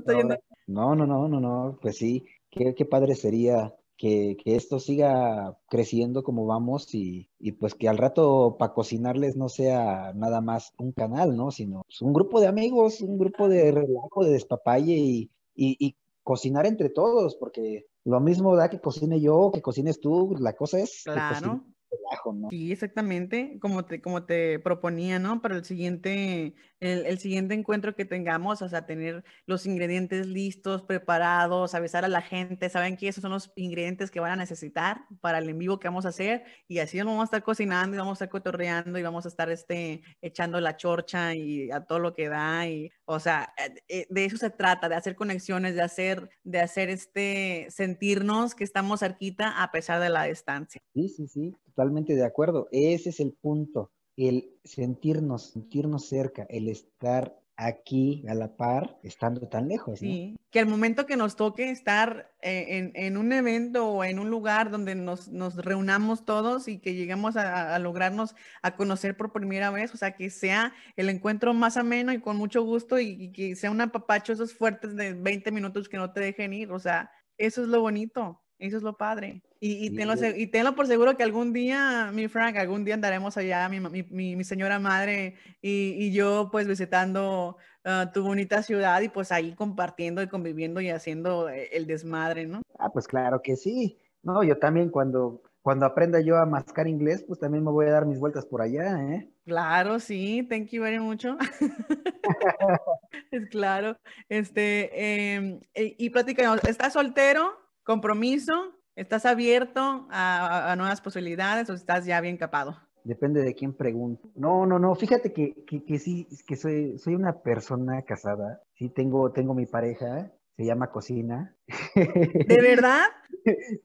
no, no, no, no, no, pues sí, qué, qué padre sería que, que, esto siga creciendo como vamos y, y pues que al rato para cocinarles no sea nada más un canal, ¿no? Sino pues, un grupo de amigos, un grupo de relajo, de despapalle y, y, y, cocinar entre todos, porque lo mismo da que cocine yo, que cocines tú, la cosa es... Claro. Relajo, ¿no? Sí, exactamente, como te, como te proponía, ¿no? Para el siguiente, el, el, siguiente encuentro que tengamos, o sea, tener los ingredientes listos, preparados, avisar a la gente, saben que esos son los ingredientes que van a necesitar para el en vivo que vamos a hacer, y así nos vamos a estar cocinando y vamos a estar cotorreando y vamos a estar este, echando la chorcha y a todo lo que da, y, o sea, de eso se trata, de hacer conexiones, de hacer, de hacer este, sentirnos que estamos cerquita a pesar de la distancia. Sí, sí, sí, totalmente de acuerdo. Ese es el punto, el sentirnos, sentirnos cerca, el estar aquí a la par, estando tan lejos. Sí, que al momento que nos toque estar eh, en, un evento o en un lugar donde nos, reunamos todos y que lleguemos a, lograrnos a conocer por primera vez, o sea, que sea el encuentro más ameno y con mucho gusto y, y que sea un apapacho esos fuertes de 20 minutos que no te dejen ir, o sea, eso es lo bonito. Eso es lo padre. Y, y, tenlo, y, tenlo, por seguro que algún día, mi Frank, algún día andaremos allá, mi, mi, mi señora madre y, y, yo pues visitando uh, tu bonita ciudad y pues ahí compartiendo y conviviendo y haciendo eh, el desmadre, ¿no? Ah, pues claro que sí. No, yo también cuando, cuando aprenda yo a mascar inglés, pues también me voy a dar mis vueltas por allá, ¿eh? Claro, sí, thank you very mucho. [LAUGHS] [LAUGHS] es claro. Este, eh, y platicamos, ¿estás soltero? Compromiso? ¿Estás abierto a, a, nuevas posibilidades o estás ya bien capado? Depende de quién pregunte. No, no, no. Fíjate que, que, que sí, que soy, soy una persona casada. Sí, tengo, tengo mi pareja. Se llama Cocina. ¿De verdad? [LAUGHS]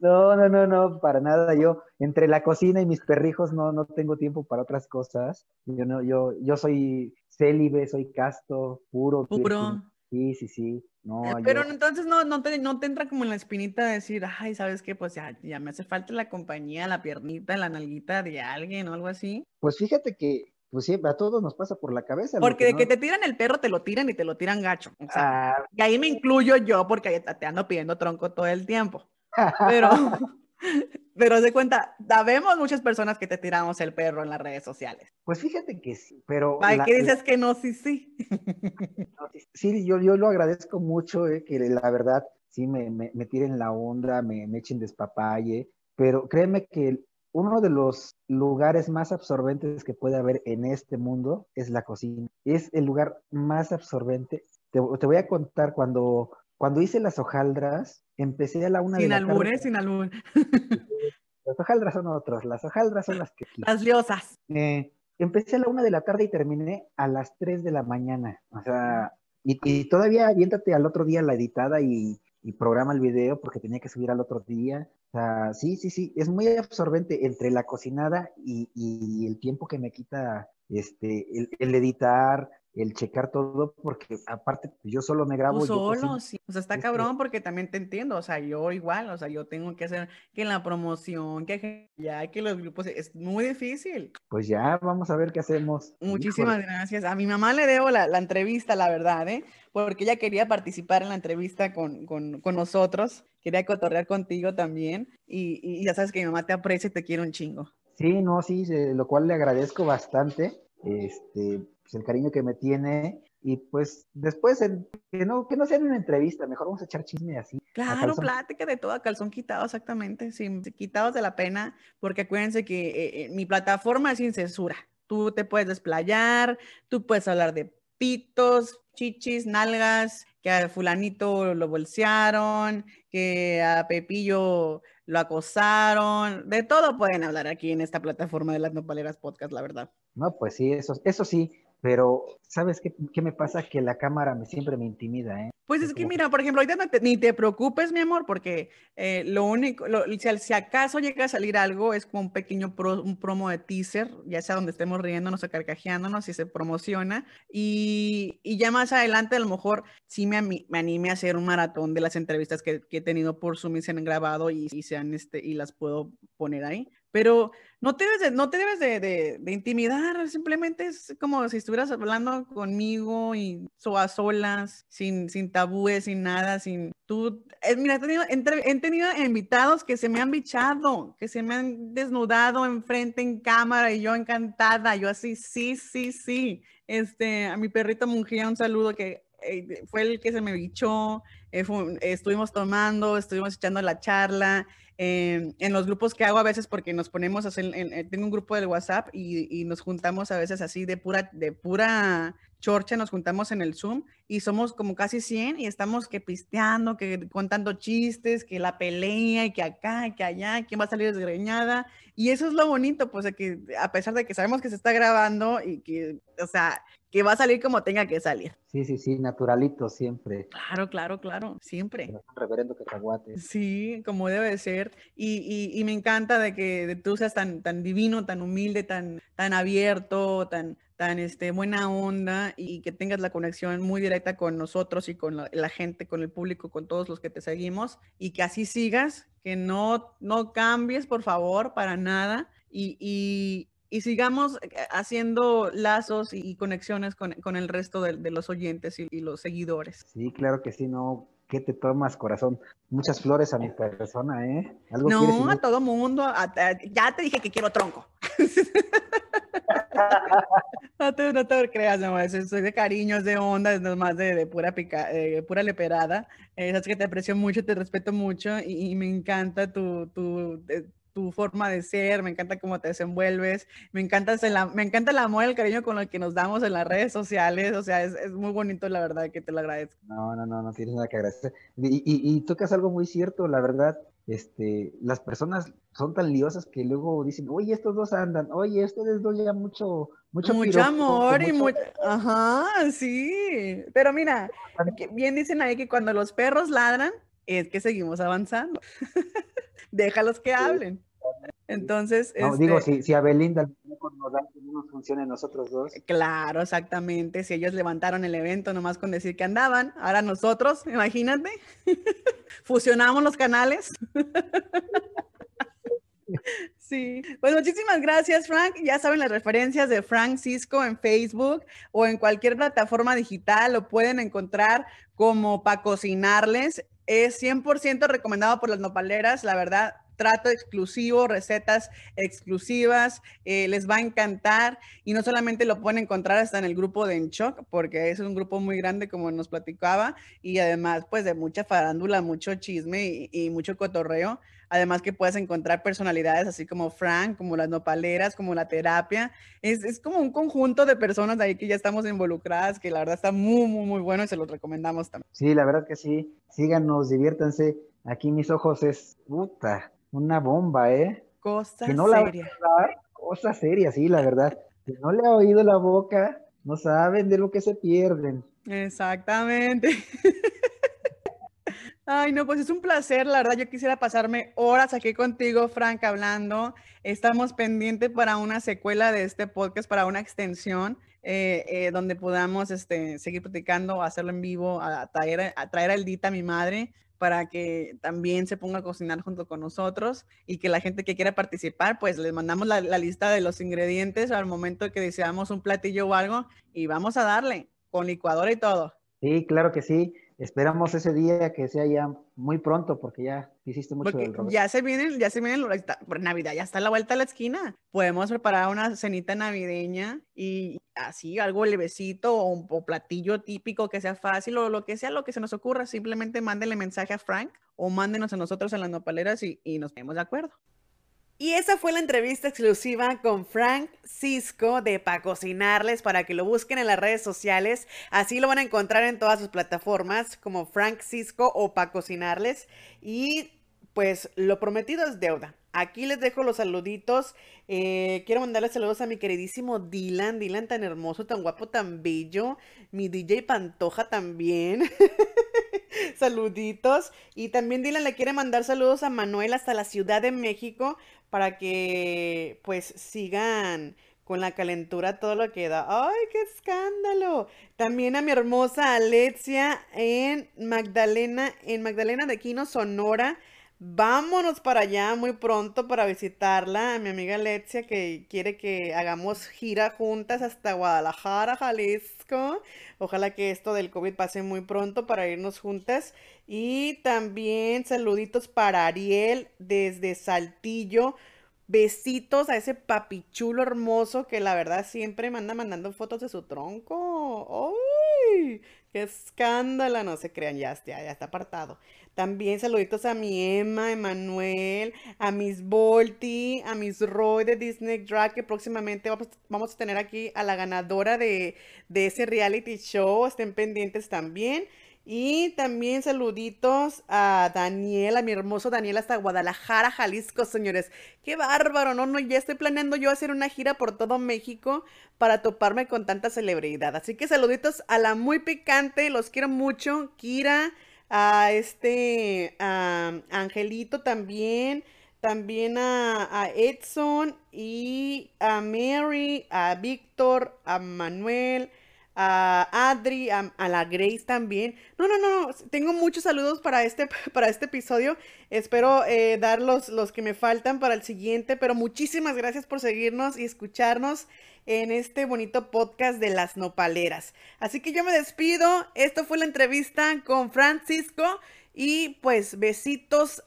No, no, no, no, para nada. Yo, entre la cocina y mis perrijos, no, no tengo tiempo para otras cosas. Yo, no, yo, yo soy célibe, soy casto, puro. Puro. Sí, sí, sí. No, Pero yo... entonces no, no, te, no te entra como en la espinita de decir, ay, ¿sabes qué? Pues ya, ya me hace falta la compañía, la piernita, la nalguita de alguien o algo así. Pues fíjate que, pues sí, a todos nos pasa por la cabeza. Porque que de no... que te tiran el perro, te lo tiran y te lo tiran gacho. O sea, ah, y ahí me incluyo yo porque te ando pidiendo tronco todo el tiempo. Pero... [LAUGHS] [LAUGHS] Pero de cuenta, sabemos muchas personas que te tiramos el perro en las redes sociales. Pues fíjate que sí, pero... Ay, ¿qué dices la... que no? Sí, sí. sí, yo, yo lo agradezco mucho, eh, que la verdad sí me, me, me tiren la onda, me, me echen despapalle, pero créeme que uno de los lugares más absorbentes que puede haber en este mundo es la cocina. Es el lugar más absorbente. Te, te voy a contar cuando cuando hice las hojaldras, empecé a la una sin de la albur, tarde. ¿eh? Sin albur. [LAUGHS] Las hojaldras son otros, las hojaldras son las que... Las liosas. Eh, empecé a la una de la tarde y terminé a las tres de la mañana. O sea, y, todavía aviéntate al otro día la editada y, programa el video porque tenía que subir al otro día. O sea, sí, sí, sí, es muy absorbente entre la cocinada y, el tiempo que me quita este, el editar, el checar todo, porque aparte pues, yo solo me grabo. Tú solo, sí. O sea, está este cabrón porque también te entiendo. O sea, yo igual, o sea, yo tengo que hacer que la promoción, que ya, que los grupos, es muy difícil. Pues ya, vamos a ver qué hacemos. Muchísimas gracias. A mi mamá le debo la, entrevista, la verdad, ¿eh? Porque ella quería participar en la entrevista con, con, con nosotros, quería cotorrear contigo también. Y, y, ya sabes que mi mamá te aprecia y te quiere un chingo. Sí, no, sí, lo cual le agradezco bastante. Este, pues, el cariño que me tiene y pues después que no que no sea una entrevista, mejor vamos a echar chisme así. Claro, plática de todo a calzón quitado, exactamente, sin quitados de la pena, porque acuérdense que eh, eh, mi plataforma es sin censura. Tú te puedes desplayar, tú puedes hablar de pitos, chichis, nalgas, que a fulanito lo bolsearon, que a Pepillo lo acosaron, de todo pueden hablar aquí en esta plataforma de las Nopaleras Podcast, la verdad. No, pues sí, eso, eso sí, pero ¿sabes qué, qué, me pasa? Que la cámara me, siempre me intimida, ¿eh? Pues es que mira, por ejemplo, ahorita ni te preocupes, mi amor, porque eh, lo único, si, acaso llega a salir algo, es como un pequeño un promo de teaser, ya sea donde estemos riéndonos o carcajeándonos, y se promociona, y, y, ya más adelante a lo mejor sí me, me anime a hacer un maratón de las entrevistas que, que he tenido por Zoom y se han grabado y, y, sean este, y las puedo poner ahí. Pero no te debes, de, no te debes de, de, intimidar, simplemente es como si estuvieras hablando conmigo y so a solas, sin, sin tabúes, sin nada, sin tú. Eh, mira, he tenido, he tenido invitados que se me han bichado, que se me han desnudado enfrente en cámara y yo encantada, yo así, sí, sí, sí. Este, a mi perrito Mungía, un saludo que eh, fue el que se me bichó, eh, estuvimos tomando, estuvimos echando la charla en los grupos que hago a veces porque nos ponemos a hacer, en, tengo un grupo del WhatsApp y, y, nos juntamos a veces así de pura, de pura chorcha, nos juntamos en el Zoom y somos como casi 100 y estamos que pisteando, que contando chistes, que la pelea y que acá y que allá, quién va a salir desgreñada. Y eso es lo bonito, pues de que a pesar de que sabemos que se está grabando y que, o sea, que va a salir como tenga que salir. Sí, sí, sí, naturalito siempre. Claro, claro, claro, siempre. Reverendo cacahuate. Sí, como debe de ser. Y, y, y, me encanta de que tú seas tan, tan divino, tan humilde, tan, tan abierto, tan, tan este, buena onda y que tengas la conexión muy directa con nosotros y con la, gente, con el público, con todos los que te seguimos y que así sigas, que no, no cambies, por favor, para nada y, y, y sigamos eh, haciendo lazos y conexiones con, con el resto de, de los oyentes y, y, los seguidores. Sí, claro que sí, no. ¿Qué te tomas, corazón? Muchas flores a mi persona, ¿eh? no, a todo mundo. ya te dije que quiero tronco. [LAUGHS] no, te, no te creas, no, eso soy de cariños, de onda, es nomás de, de pura pica, eh, pura leperada. Es que te aprecio mucho, te respeto mucho y, y me encanta tu, tu, eh, tu forma de ser, me encanta cómo te desenvuelves, me encanta, el, me encanta el amor, el cariño con el que nos damos en las redes sociales, o sea, es, es muy bonito la verdad que te lo agradezco. No, no, no, no tienes nada que agradecer. Y, y, y tocas algo muy cierto, la verdad, este, las personas son tan liosas que luego dicen, oye, estos dos andan, oye, ustedes dos ya mucho, mucho, mucho amor y mucho, ajá, sí, pero mira, bien dicen ahí que cuando los perros ladran, es que seguimos avanzando. [LAUGHS] Déjalos que hablen. Entonces, no, digo, este si, si a Belinda nos da que no nos funcione nosotros dos. Claro, exactamente. Si ellos levantaron el evento nomás con decir que andaban, ahora nosotros, imagínate, [LAUGHS] fusionamos los canales. [LAUGHS] Sí, pues muchísimas gracias, Frank. Ya saben las referencias de Frank Cisco en Facebook o en cualquier plataforma digital. Lo pueden encontrar como para cocinarles. Es 100% recomendado por las nopaleras, la verdad trato exclusivo, recetas exclusivas, eh, les va a encantar y no solamente lo pueden encontrar hasta en el grupo de Enchoc, porque es un grupo muy grande como nos platicaba y además pues de mucha farándula, mucho chisme y, mucho cotorreo. Además que puedes encontrar personalidades así como Frank, como las nopaleras, como la terapia. Es, es como un conjunto de personas ahí que ya estamos involucradas, que la verdad está muy, muy, muy bueno y se los recomendamos también. Sí, la verdad que sí. Síganos, diviértanse. Aquí mis ojos es puta una bomba, ¿eh? Cosa que no seria. cosa sí, la verdad. Si no le ha oído la boca, no saben de lo que se pierden. Exactamente. [LAUGHS] Ay, no, pues es un placer, la verdad. Yo quisiera pasarme horas aquí contigo, Frank, hablando. Estamos pendientes para una secuela de este podcast, para una extensión, eh, eh, donde podamos este, seguir platicando, hacerlo en vivo, a traer, a traer a mi madre, para que también se ponga a cocinar junto con nosotros y que la gente que quiera participar, pues les mandamos la, la lista de los ingredientes al momento que deseamos un platillo o algo y vamos a darle con licuadora y todo. Sí, claro que sí. Esperamos ese día que sea ya muy pronto porque ya hiciste mucho Porque del Robert. ya se vienen, ya se vienen, Navidad ya está a la vuelta de la esquina. Podemos preparar una cenita navideña y así algo levecito o un o platillo típico que sea fácil o lo que sea, lo que se nos ocurra. Simplemente mándenle mensaje a Frank o mándenos a nosotros en las nopaleras y, y nos ponemos de acuerdo. Y esa fue la entrevista exclusiva con Frank Cisco de Pa Cocinarles para que lo busquen en las redes sociales. Así lo van a encontrar en todas sus plataformas como Frank Cisco o Pa Cocinarles. Y pues lo prometido es deuda. Aquí les dejo los saluditos. Eh, quiero mandarles saludos a mi queridísimo Dylan. Dylan tan hermoso, tan guapo, tan bello. Mi DJ Pantoja también. [LAUGHS] Saluditos. Y también Dylan le quiere mandar saludos a Manuel hasta la Ciudad de México para que pues sigan con la calentura todo lo que da. ¡Ay, qué escándalo! También a mi hermosa Alexia en Magdalena, en Magdalena de Quino, Sonora. Vámonos para allá muy pronto para visitarla, a mi amiga Alexia que quiere que hagamos gira juntas hasta Guadalajara, Jalisco. Ojalá que esto del COVID pase muy pronto para irnos juntas. Y también saluditos para Ariel desde Saltillo. Besitos a ese papichulo hermoso que la verdad siempre me anda mandando fotos de su tronco. ¡Ay! ¡Qué escándalo! No se crean, ya, ya, ya está apartado. También saluditos a mi Emma, Emanuel, a Miss Volti, a Miss Roy de Disney Drag, que próximamente vamos, vamos a tener aquí a la ganadora de, de ese reality show. Estén pendientes también. Y también saluditos a Daniel, a mi hermoso Daniel hasta Guadalajara, Jalisco, señores. Qué bárbaro, ¿no? no ya estoy planeando yo hacer una gira por todo México para toparme con tanta celebridad. Así que saluditos a la muy picante, los quiero mucho. Kira, a este a Angelito también, también a, a Edson y a Mary, a Víctor, a Manuel, a Adri, a, la Grace también. No, no, no, tengo muchos saludos para este, [LAUGHS] para este episodio. Espero eh, dar los, que me faltan para el siguiente, pero muchísimas gracias por seguirnos y escucharnos en este bonito podcast de las nopaleras. Así que yo me despido. Esto fue la entrevista con Francisco y pues besitos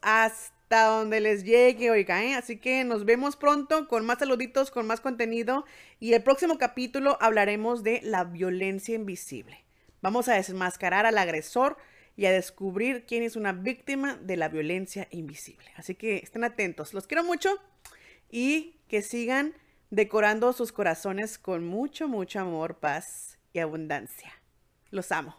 hasta donde les llegue, oiga, ¿eh? Así que nos vemos pronto con más saluditos, con más contenido y el próximo capítulo hablaremos de la violencia invisible. Vamos a desmascarar al agresor y a descubrir quién es una víctima de la violencia invisible. Así que estén atentos. Los quiero mucho y que sigan decorando sus corazones con mucho, mucho amor, paz y abundancia. Los amo.